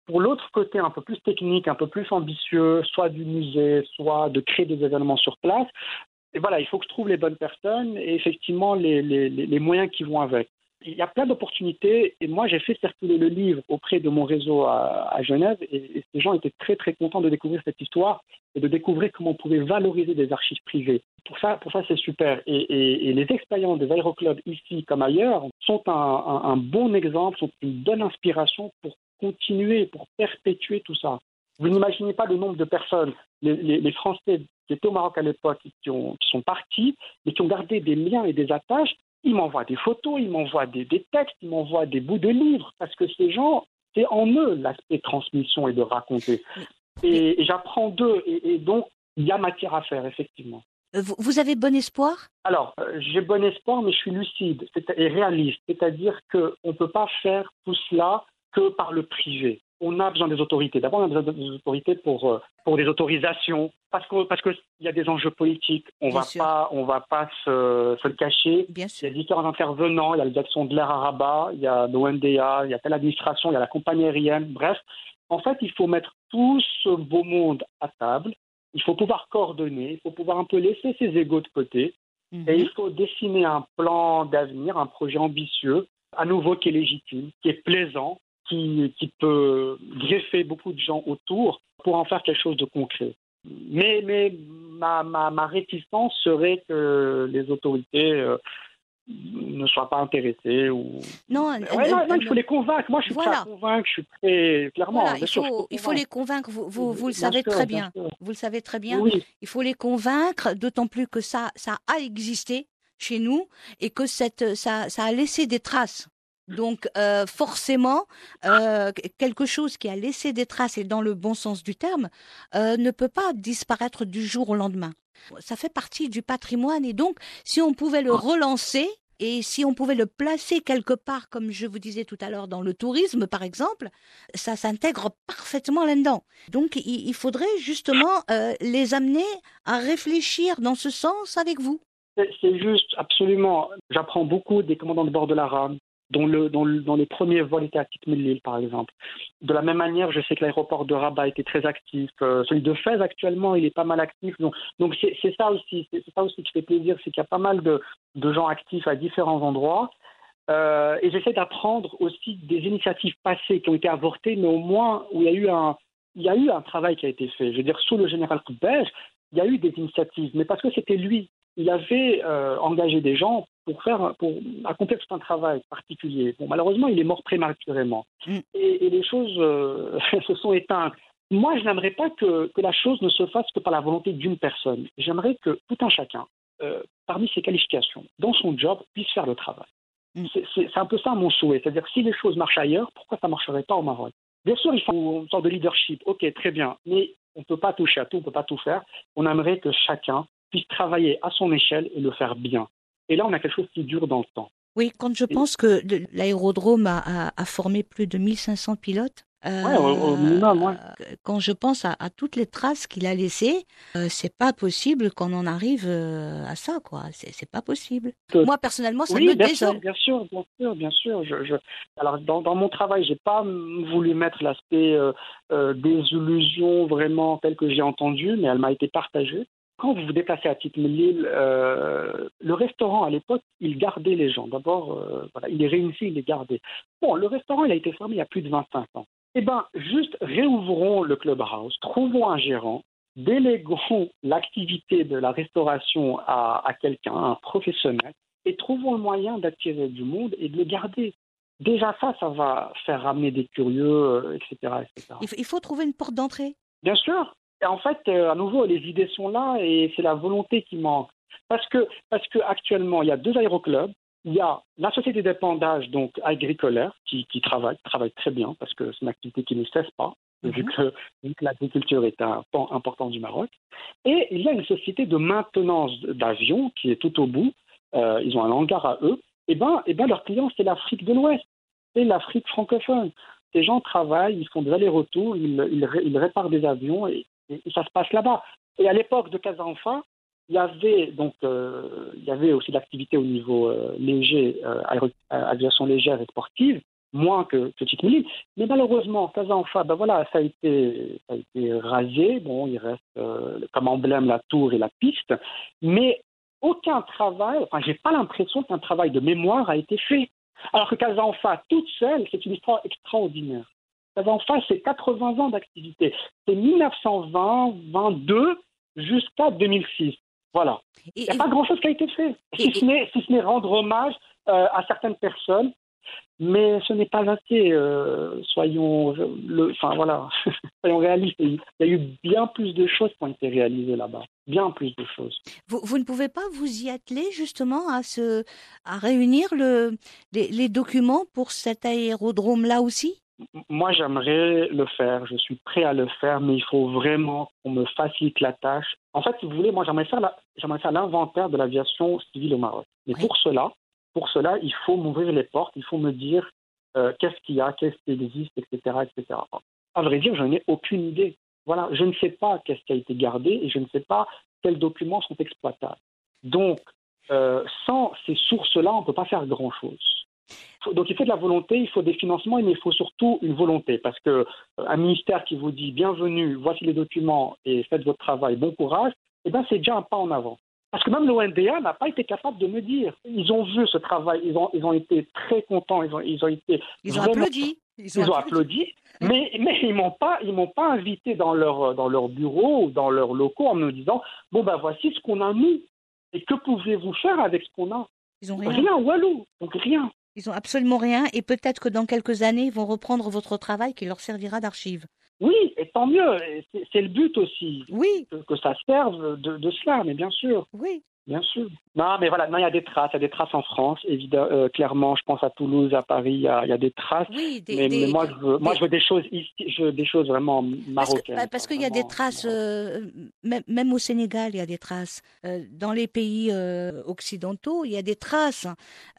Pour l'autre côté, un peu plus technique, un peu plus ambitieux, soit du musée, soit de créer des événements sur place, et voilà, il faut que je trouve les bonnes personnes et effectivement les moyens qui vont avec. Il y a plein d'opportunités et moi j'ai fait circuler le livre auprès de mon réseau à, Genève et, ces gens étaient très très contents de découvrir cette histoire et de découvrir comment on pouvait valoriser des archives privées. Pour ça, pour ça c'est super. Et, les expériences des aéroclubs ici comme ailleurs sont un, bon exemple, sont une bonne inspiration pour continuer, pour perpétuer tout ça. Vous n'imaginez pas le nombre de personnes, les Français qui étaient au Maroc à l'époque, qui, qui, sont partis, mais qui ont gardé des liens et des attaches. Ils m'envoient des photos, ils m'envoient des, des, textes, ils m'envoient des bouts de livres, parce que ces gens, c'est en eux l'aspect transmission et de raconter. Et, j'apprends d'eux, et, donc il y a matière à faire, effectivement. Euh, vous avez bon espoir? Alors, euh, j'ai bon espoir, mais je suis lucide et réaliste. C'est-à-dire qu'on ne peut pas faire tout cela que par le privé on a besoin des autorités. D'abord, on a besoin des autorités pour, euh, pour des autorisations, parce que parce qu'il y a des enjeux politiques. On va pas on va pas se, se le cacher. Bien. Il y a différents intervenants. Il y a les actions de l'air à Rabat, il y a l'ONDA, il y a telle administration, il y a la compagnie aérienne. Bref, en fait, il faut mettre tout ce beau monde à table. Il faut pouvoir coordonner. Il faut pouvoir un peu laisser ses égaux de côté. Et il mhm. faut dessiner un plan d'avenir, un projet ambitieux, à nouveau qui est légitime, qui est plaisant, qui, qui, peut greffer beaucoup de gens autour pour en faire quelque chose de concret. Mais, mais ma, ma, ma réticence serait que les autorités euh, ne soient pas intéressées ou non, ouais, non, non, il faut les convaincre. Moi je suis voilà. prêt à convaincre je suis très clairement voilà, il, faut, il faut les convaincre. Vous, vous, vous le savez sûr, très bien, bien. vous le savez très bien. Oui. il faut les convaincre d'autant plus que ça ça a existé chez nous et que cette ça, ça a laissé des traces donc euh, forcément, euh, quelque chose qui a laissé des traces et dans le bon sens du terme euh, ne peut pas disparaître du jour au lendemain. Ça fait partie du patrimoine et donc si on pouvait le relancer et si on pouvait le placer quelque part, comme je vous disais tout à l'heure, dans le tourisme par exemple, ça s'intègre parfaitement là-dedans. Donc il, il, faudrait justement les amener à réfléchir dans ce sens avec vous. C'est juste, absolument. J'apprends beaucoup des commandants de bord de la rame, dont, le, dont, dont, les premiers vols étaient à Kitmilil, par exemple. De la même manière, je sais que l'aéroport de Rabat était très actif. Euh, celui de Fès, actuellement, il est pas mal actif. Donc, c'est ça aussi, c'est ça aussi qui fait plaisir, c'est qu'il y a pas mal de, de, gens actifs à différents endroits. Euh, et j'essaie d'apprendre aussi des initiatives passées qui ont été avortées, mais au moins où il y a eu un, il y a eu un travail qui a été fait. Je veux dire, sous le général Koubej, il y a eu des initiatives, mais parce que c'était lui. Il avait euh, engagé des gens pour faire pour accomplir tout un travail particulier. Bon, malheureusement, il est mort prématurément. Mm. Et, et, les choses euh, se sont éteintes. Moi, je n'aimerais pas que, que, la chose ne se fasse que par la volonté d'une personne. J'aimerais que tout un chacun, euh, parmi ses qualifications, dans son job, puisse faire le travail. Mm. C'est un peu ça mon souhait. C'est-à-dire, si les choses marchent ailleurs, pourquoi ça ne marcherait pas au Maroc? Bien sûr, il faut une sorte de leadership. Ok, très bien. Mais on ne peut pas toucher à tout, on ne peut pas tout faire. On aimerait que chacun puisse travailler à son échelle et le faire bien. Et là, on a quelque chose qui dure dans le temps. Oui, quand je pense que l'aérodrome a, a, formé plus de 1500 pilotes. Euh, ouais, au, minimum, ouais. Quand je pense à, à toutes les traces qu'il a laissées, euh, c'est pas possible qu'on en arrive euh, à ça, quoi. C'est pas possible. Moi, personnellement, ça oui, me bien désole. Sûr, bien sûr, bien sûr, bien sûr. Je, je... Alors, dans, dans, mon travail, j'ai pas voulu mettre l'aspect euh, euh, des illusions vraiment tel que j'ai entendu, mais elle m'a été partagée. Quand vous vous déplacez à Titmelil, euh, le restaurant à l'époque, il gardait les gens. D'abord, euh, voilà, il les réunissait, il les gardait. Bon, le restaurant, il a été fermé il y a plus de 25 ans. Eh bien, juste réouvrons le clubhouse, trouvons un gérant, déléguons l'activité de la restauration à, à quelqu'un, un professionnel, et trouvons le moyen d'attirer du monde et de le garder. Déjà ça, ça va faire ramener des curieux, etc. Euh, etc. Il faut trouver une porte d'entrée. Bien sûr, en fait, euh, à nouveau, les idées sont là et c'est la volonté qui manque. Parce que, parce que actuellement, il y a deux aéroclubs. Il y a la société d'épandage, donc agricolaire, qui, qui travaille, travaille très bien parce que c'est une activité qui ne cesse pas. vu que, vu que l'agriculture est un pan important du Maroc. Et il y a une société de maintenance d'avions qui est tout au bout. Euh, ils ont un hangar à eux. Et ben, et ben leur client, c'est l'Afrique de l'Ouest, c'est l'Afrique francophone. Ces gens travaillent, ils font des allers-retours, ils, ils, ils, réparent des avions et, et, ça se passe là-bas. Et à l'époque de Casanfa, il y avait donc euh, il y avait aussi l'activité au niveau euh, léger, euh, aviation légère et sportive, moins que Petite Mille. Mais malheureusement, Casanfa, ben voilà, ça a été ça a été rasé. Bon, il reste euh, comme emblème la tour et la piste, mais aucun travail, enfin, j'ai pas l'impression qu'un travail de mémoire a été fait. Alors que Casanfa, toute seule, c'est une histoire extraordinaire. Casanfa, c'est 80 ans d'activité. C'est 1920-22 jusqu'à 2006. Voilà. Il n'y a pas grand-chose qui a été fait, si ce n'est rendre hommage euh, à certaines personnes. Mais ce n'est pas assez. Euh, soyons, le, enfin voilà, soyons réalistes. Il y a eu bien plus de choses qui ont été réalisées là-bas, bien plus de choses. Vous, vous, ne pouvez pas vous y atteler justement à ce, à réunir le, les, les documents pour cet aérodrome-là aussi? Moi, j'aimerais le faire, je suis prêt à le faire, mais il faut vraiment qu'on me facilite la tâche. En fait, si vous voulez, moi, j'aimerais faire, la, j'aimerais faire l'inventaire de l'aviation civile au Maroc. Mais oui. pour cela, pour cela, il faut m'ouvrir les portes, il faut me dire euh, qu'est-ce qu'il y a, qu'est-ce qui existe, etc., etc. À vrai dire, je n'ai aucune idée. Voilà, je ne sais pas qu'est-ce qui a été gardé et je ne sais pas quels documents sont exploitables. Donc, euh, sans ces sources-là, on ne peut pas faire grand-chose. Donc il faut de la volonté, il faut des financements, mais il faut surtout une volonté. Parce qu'un euh, ministère qui vous dit bienvenue, voici les documents et faites votre travail, bon courage, eh ben, c'est déjà un pas en avant. Parce que même l'ONDA n'a pas été capable de me dire. Ils ont vu ce travail, ils ont, ils ont été très contents, ils ont, ils ont été. Ils ont applaudi. Ils ont, ils ont applaudi, mais, mais ils m'ont pas, ils m'ont pas invité dans leur, dans leur bureau ou dans leurs locaux en me disant bon ben voici ce qu'on a mis et que pouvez-vous faire avec ce qu'on a? Ils ont rien. Rien, Walou, donc rien. Ils ont absolument rien et peut-être que dans quelques années, ils vont reprendre votre travail qui leur servira d'archive. Oui, et tant mieux. C'est le but aussi. Oui. Que, que ça serve de, de, cela, mais bien sûr. Oui. Bien sûr. Non, mais voilà, non, il y a des traces, il y a des traces en France, évidemment, euh, clairement. Je pense à Toulouse, à Paris, il y a, il y a des traces. Oui, des, mais, des, mais moi, je veux, des, moi, je veux des choses, je veux des choses vraiment marocaines. Parce qu'il y a des traces, euh, même, même, au Sénégal, il y a des traces. Euh, dans les pays occidentaux, il y a des traces,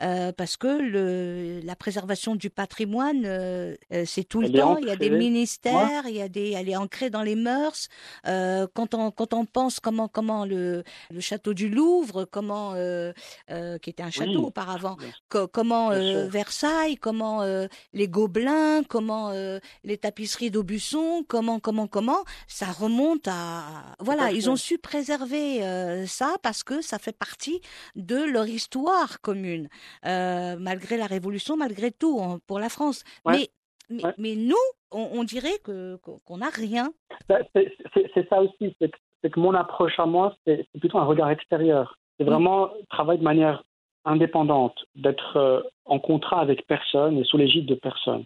euh, parce que le, la préservation du patrimoine, c'est tout le Elle temps. Il y a des ministères, Ouais. il y a des, elle est ancrée dans les mœurs. quand on quand on pense comment comment le le château du Louvre, comment euh, euh, qui était un château Oui. auparavant, co- comment euh. Versailles, comment les Gobelins, comment les tapisseries d'Aubusson, comment comment comment, ça remonte à voilà, ils ont su préserver ça parce que ça fait partie de leur histoire commune, malgré la Révolution, malgré tout en- pour la France. Ouais. Mais mais, Ouais. mais nous, on, on dirait qu'on n'a rien. Ben, C'est ça aussi, c'est c'est que mon approche à moi, c'est plutôt un regard extérieur. C'est vraiment travailler de manière indépendante, d'être euh, en contrat avec personne et sous l'égide de personne.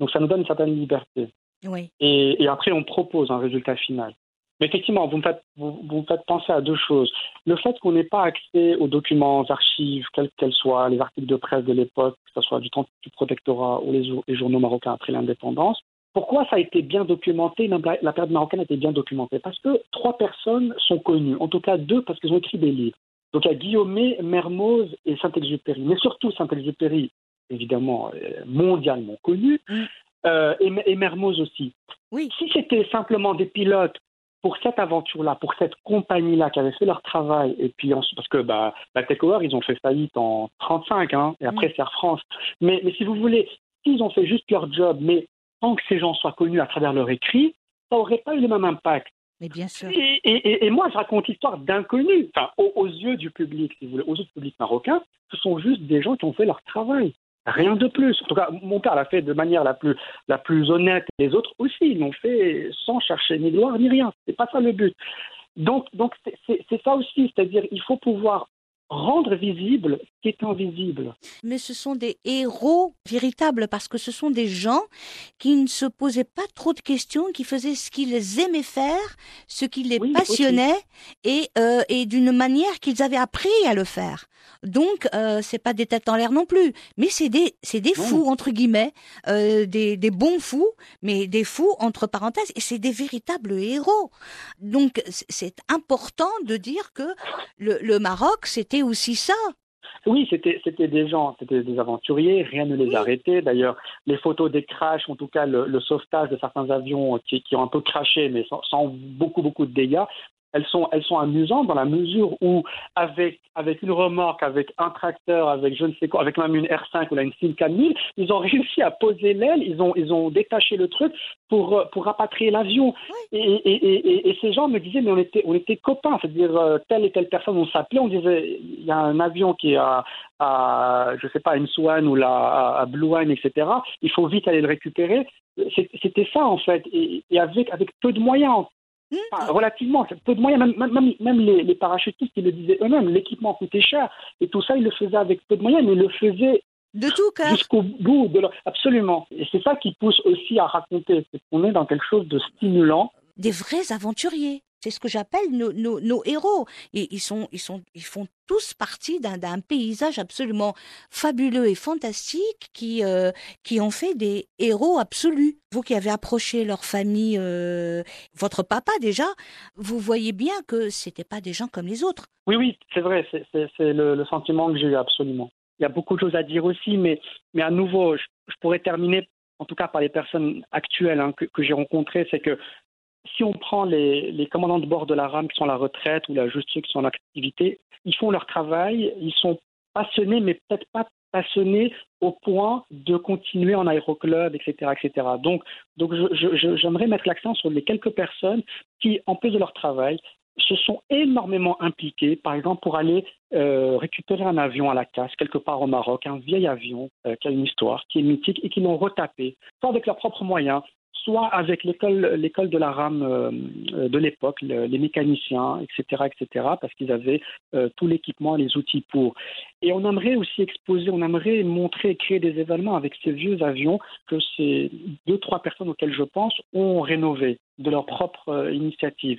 Donc ça nous donne une certaine liberté. Oui. Et, et après, on propose un résultat final. Mais effectivement, vous me faites, vous, vous me faites penser à deux choses. Le fait qu'on n'ait pas accès aux documents, aux archives, quelles qu'elles soient, les articles de presse de l'époque, que ce soit du temps du protectorat ou les journaux marocains après l'indépendance, pourquoi ça a été bien documenté, même la, la période marocaine a été bien documentée Parce que trois personnes sont connues, en tout cas deux parce qu'ils ont écrit des livres. Donc il y a Guillaumet, Mermoz et Saint-Exupéry. Mais surtout Saint-Exupéry, évidemment euh, mondialement connu, Mm. euh, et, et Mermoz aussi. Oui. Si c'était simplement des pilotes pour cette aventure-là, pour cette compagnie-là qui avait fait leur travail, et puis parce que bah, la Takeover, ils ont fait faillite en 35, hein, et après Mm. c'est Air France. Mais, mais si vous voulez, s'ils ont fait juste leur job, mais sans que ces gens soient connus à travers leur écrit, ça n'aurait pas eu le même impact. Mais bien sûr. Et, et- et moi, je raconte l'histoire d'inconnus, enfin, aux, aux yeux du public, si vous voulez, aux yeux du public marocain, ce sont juste des gens qui ont fait leur travail. Rien de plus. En tout cas, mon père l'a fait de manière la plus, la plus honnête. Les autres aussi, ils l'ont fait sans chercher ni gloire ni rien. C'est pas ça le but. Donc, donc c'est ça aussi, c'est-à-dire il faut pouvoir rendre visible ce qui est invisible. mais ce sont des héros véritables parce que ce sont des gens qui ne se posaient pas trop de questions, qui faisaient ce qu'ils aimaient faire, ce qui les Oui, passionnait et, euh, et d'une manière qu'ils avaient appris à le faire. Donc, euh, c'est pas des têtes en l'air non plus, mais c'est des, c'est des fous entre guillemets, euh, des, des bons fous, mais des fous entre parenthèses, et c'est des véritables héros. Donc, c'est important de dire que le, le Maroc, c'était aussi ça. Oui, c'était c'était des gens, c'était des aventuriers, rien ne les arrêtait. D'ailleurs, les photos des crashs, en tout cas le, le sauvetage de certains avions qui, qui, ont un peu craché, mais sans, sans, beaucoup beaucoup de dégâts, elles sont, elles sont amusantes dans la mesure où, avec, avec une remorque, avec un tracteur, avec je ne sais quoi, avec même une R5 ou là, une Simca 1000, ils ont réussi à poser l'aile, ils ont, ils ont détaché le truc pour, pour rapatrier l'avion. Et, et, et, et, ces gens me disaient, mais on était, on était copains, c'est-à-dire euh, telle et telle personne, on s'appelait, on disait, il y a un avion qui est à, à je sais pas, à Swan ou là, à, Blue Wine, etc. Il faut vite aller le récupérer. C'était ça, en fait. Et, avec, avec peu de moyens. Enfin, relativement, peu de moyens, même, même, même les, les, parachutistes, ils le disaient eux-mêmes, l'équipement coûtait cher et tout ça, ils le faisaient avec peu de moyens, mais ils le faisaient de tout cœur. Jusqu'au bout de leur... Absolument. Et c'est ça qui pousse aussi à raconter, c'est qu'on est dans quelque chose de stimulant. Des vrais aventuriers. C'est ce que j'appelle nos, héros. Et ils sont, ils sont, ils font tous partie d'un paysage absolument fabuleux et fantastique qui, euh, qui ont fait des héros absolus. Vous qui avez approché leur famille, euh, votre papa déjà, vous voyez bien que c'était pas des gens comme les autres. Oui, oui, c'est vrai. C'est le, sentiment que j'ai eu absolument. Il y a beaucoup de choses à dire aussi, mais, mais à nouveau, je, pourrais terminer en tout cas par les personnes actuelles hein, que j'ai rencontrées, c'est que si on prend les, commandants de bord de la RAM qui sont à la retraite ou la juste ceux qui sont en activité, ils font leur travail, ils sont passionnés, mais peut-être pas passionnés au point de continuer en aéroclub, etc., etc. Donc, donc j'aimerais mettre l'accent sur les quelques personnes qui, en plus de leur travail, se sont énormément impliqués, par exemple, pour aller euh, récupérer un avion à la casse quelque part au Maroc, un vieil avion euh, qui a une histoire, qui est mythique et qui l'ont retapé, soit avec leurs propres moyens, soit avec l'école, de la rame euh, de l'époque, le, les mécaniciens, etc., etc., parce qu'ils avaient euh, tout l'équipement, les outils pour. Et on aimerait aussi exposer, on aimerait montrer et créer des événements avec ces vieux avions que ces deux, trois personnes auxquelles je pense ont rénové de leur propre euh, initiative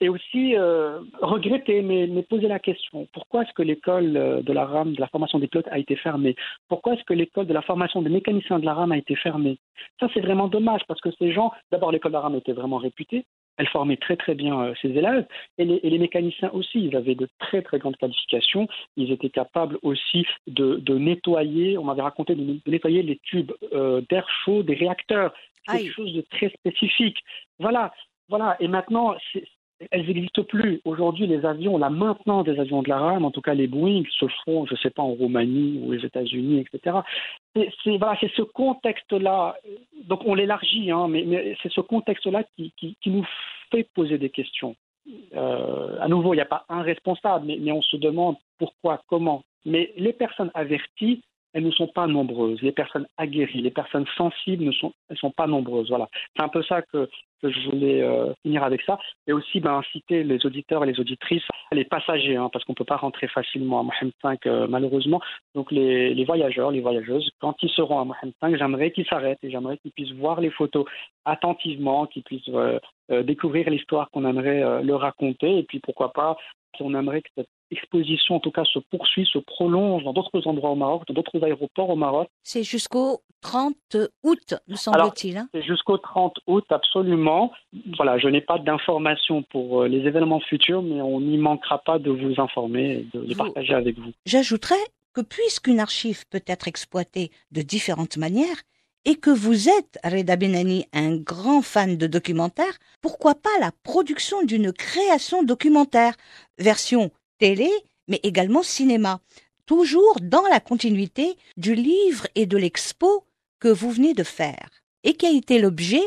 et aussi euh, regretter, mais, mais, poser la question pourquoi est-ce que l'école de la RAM, de la formation des pilotes, a été fermée? Pourquoi est-ce que l'école de la formation des mécaniciens de la RAM a été fermée? Ça, c'est vraiment dommage parce que ces gens, d'abord, l'école de la RAM était vraiment réputée. Elle formait très très bien euh, ses élèves et les, et les, mécaniciens aussi. Ils avaient de très très grandes qualifications. Ils étaient capables aussi de, de nettoyer. On m'avait raconté de, de, nettoyer les tubes euh, d'air chaud des réacteurs. Quelque chose de très spécifique. Voilà, voilà. Et maintenant, elles n'existent plus. Aujourd'hui, les avions, la maintenance des avions de la RAM, en tout cas les Boeing, se font, je ne sais pas, en Roumanie ou aux États-Unis, etc. C'est voilà, ce contexte-là, donc on l'élargit, hein, mais, c'est ce contexte-là qui, nous fait poser des questions. Euh, à nouveau, il n'y a pas un responsable, mais on se demande pourquoi, comment. Mais les personnes averties, elles ne sont pas nombreuses. Les personnes aguerries, les personnes sensibles ne sont, elles sont pas nombreuses. Voilà. C'est un peu ça que, je voulais euh, finir avec ça. Et aussi ben, inciter les auditeurs et les auditrices, les passagers, hein, parce qu'on ne peut pas rentrer facilement à Mohamed 5 euh, malheureusement. Donc les, voyageurs, les voyageuses, quand ils seront à Mohamed 5, j'aimerais qu'ils s'arrêtent et j'aimerais qu'ils puissent voir les photos attentivement, qu'ils puissent euh, découvrir l'histoire qu'on aimerait leur raconter et puis pourquoi pas on aimerait que cette exposition, en tout cas, se poursuit, se prolonge dans d'autres endroits au Maroc, dans d'autres aéroports au Maroc. C'est jusqu'au 30 août, me semble-t-il. Hein c'est jusqu'au 30 août, absolument. Voilà, je n'ai pas d'informations pour euh, les événements futurs, mais on n'y manquera pas de vous informer et de les vous... partager avec vous. J'ajouterais que puisqu'une archive peut être exploitée de différentes manières, et que vous êtes, Reda Benani, un grand fan de documentaires, pourquoi pas la production d'une création documentaire, version télé, mais également cinéma, toujours dans la continuité du livre et de l'expo que vous venez de faire, et qui a été l'objet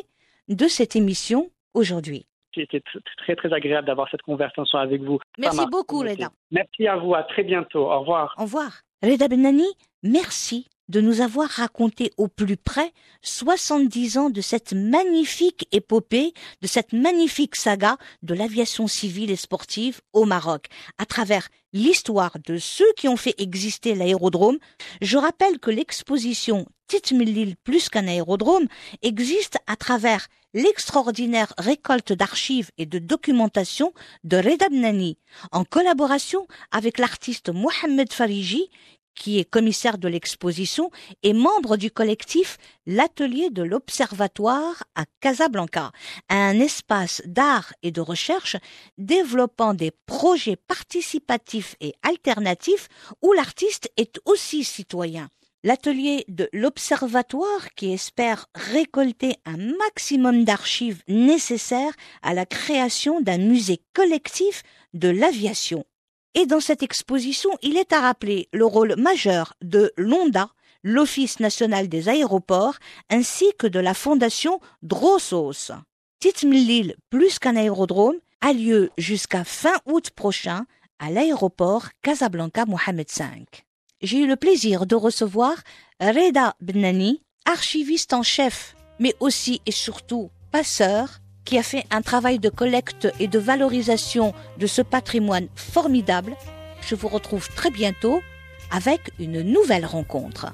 de cette émission aujourd'hui. C'était très très agréable d'avoir cette conversation avec vous. Merci beaucoup, Reda. Merci à vous, à très bientôt. Au revoir. Au revoir. Reda Benani, merci de nous avoir raconté au plus près 70 ans de cette magnifique épopée, de cette magnifique saga de l'aviation civile et sportive au Maroc, à travers l'histoire de ceux qui ont fait exister l'aérodrome. Je rappelle que l'exposition Titmilil plus qu'un aérodrome existe à travers l'extraordinaire récolte d'archives et de documentation de Reda Bnani, en collaboration avec l'artiste Mohamed Fariji, qui est commissaire de l'exposition et membre du collectif L'Atelier de l'Observatoire à Casablanca, un espace d'art et de recherche développant des projets participatifs et alternatifs où l'artiste est aussi citoyen. L'atelier de l'Observatoire qui espère récolter un maximum d'archives nécessaires à la création d'un musée collectif de l'aviation et dans cette exposition, il est à rappeler le rôle majeur de l'ONDA, l'Office national des aéroports, ainsi que de la fondation Drossos. Titmilil, plus qu'un aérodrome, a lieu jusqu'à fin août prochain à l'aéroport Casablanca Mohamed V. J'ai eu le plaisir de recevoir Reda Bnani, archiviste en chef, mais aussi et surtout passeur qui a fait un travail de collecte et de valorisation de ce patrimoine formidable. Je vous retrouve très bientôt avec une nouvelle rencontre.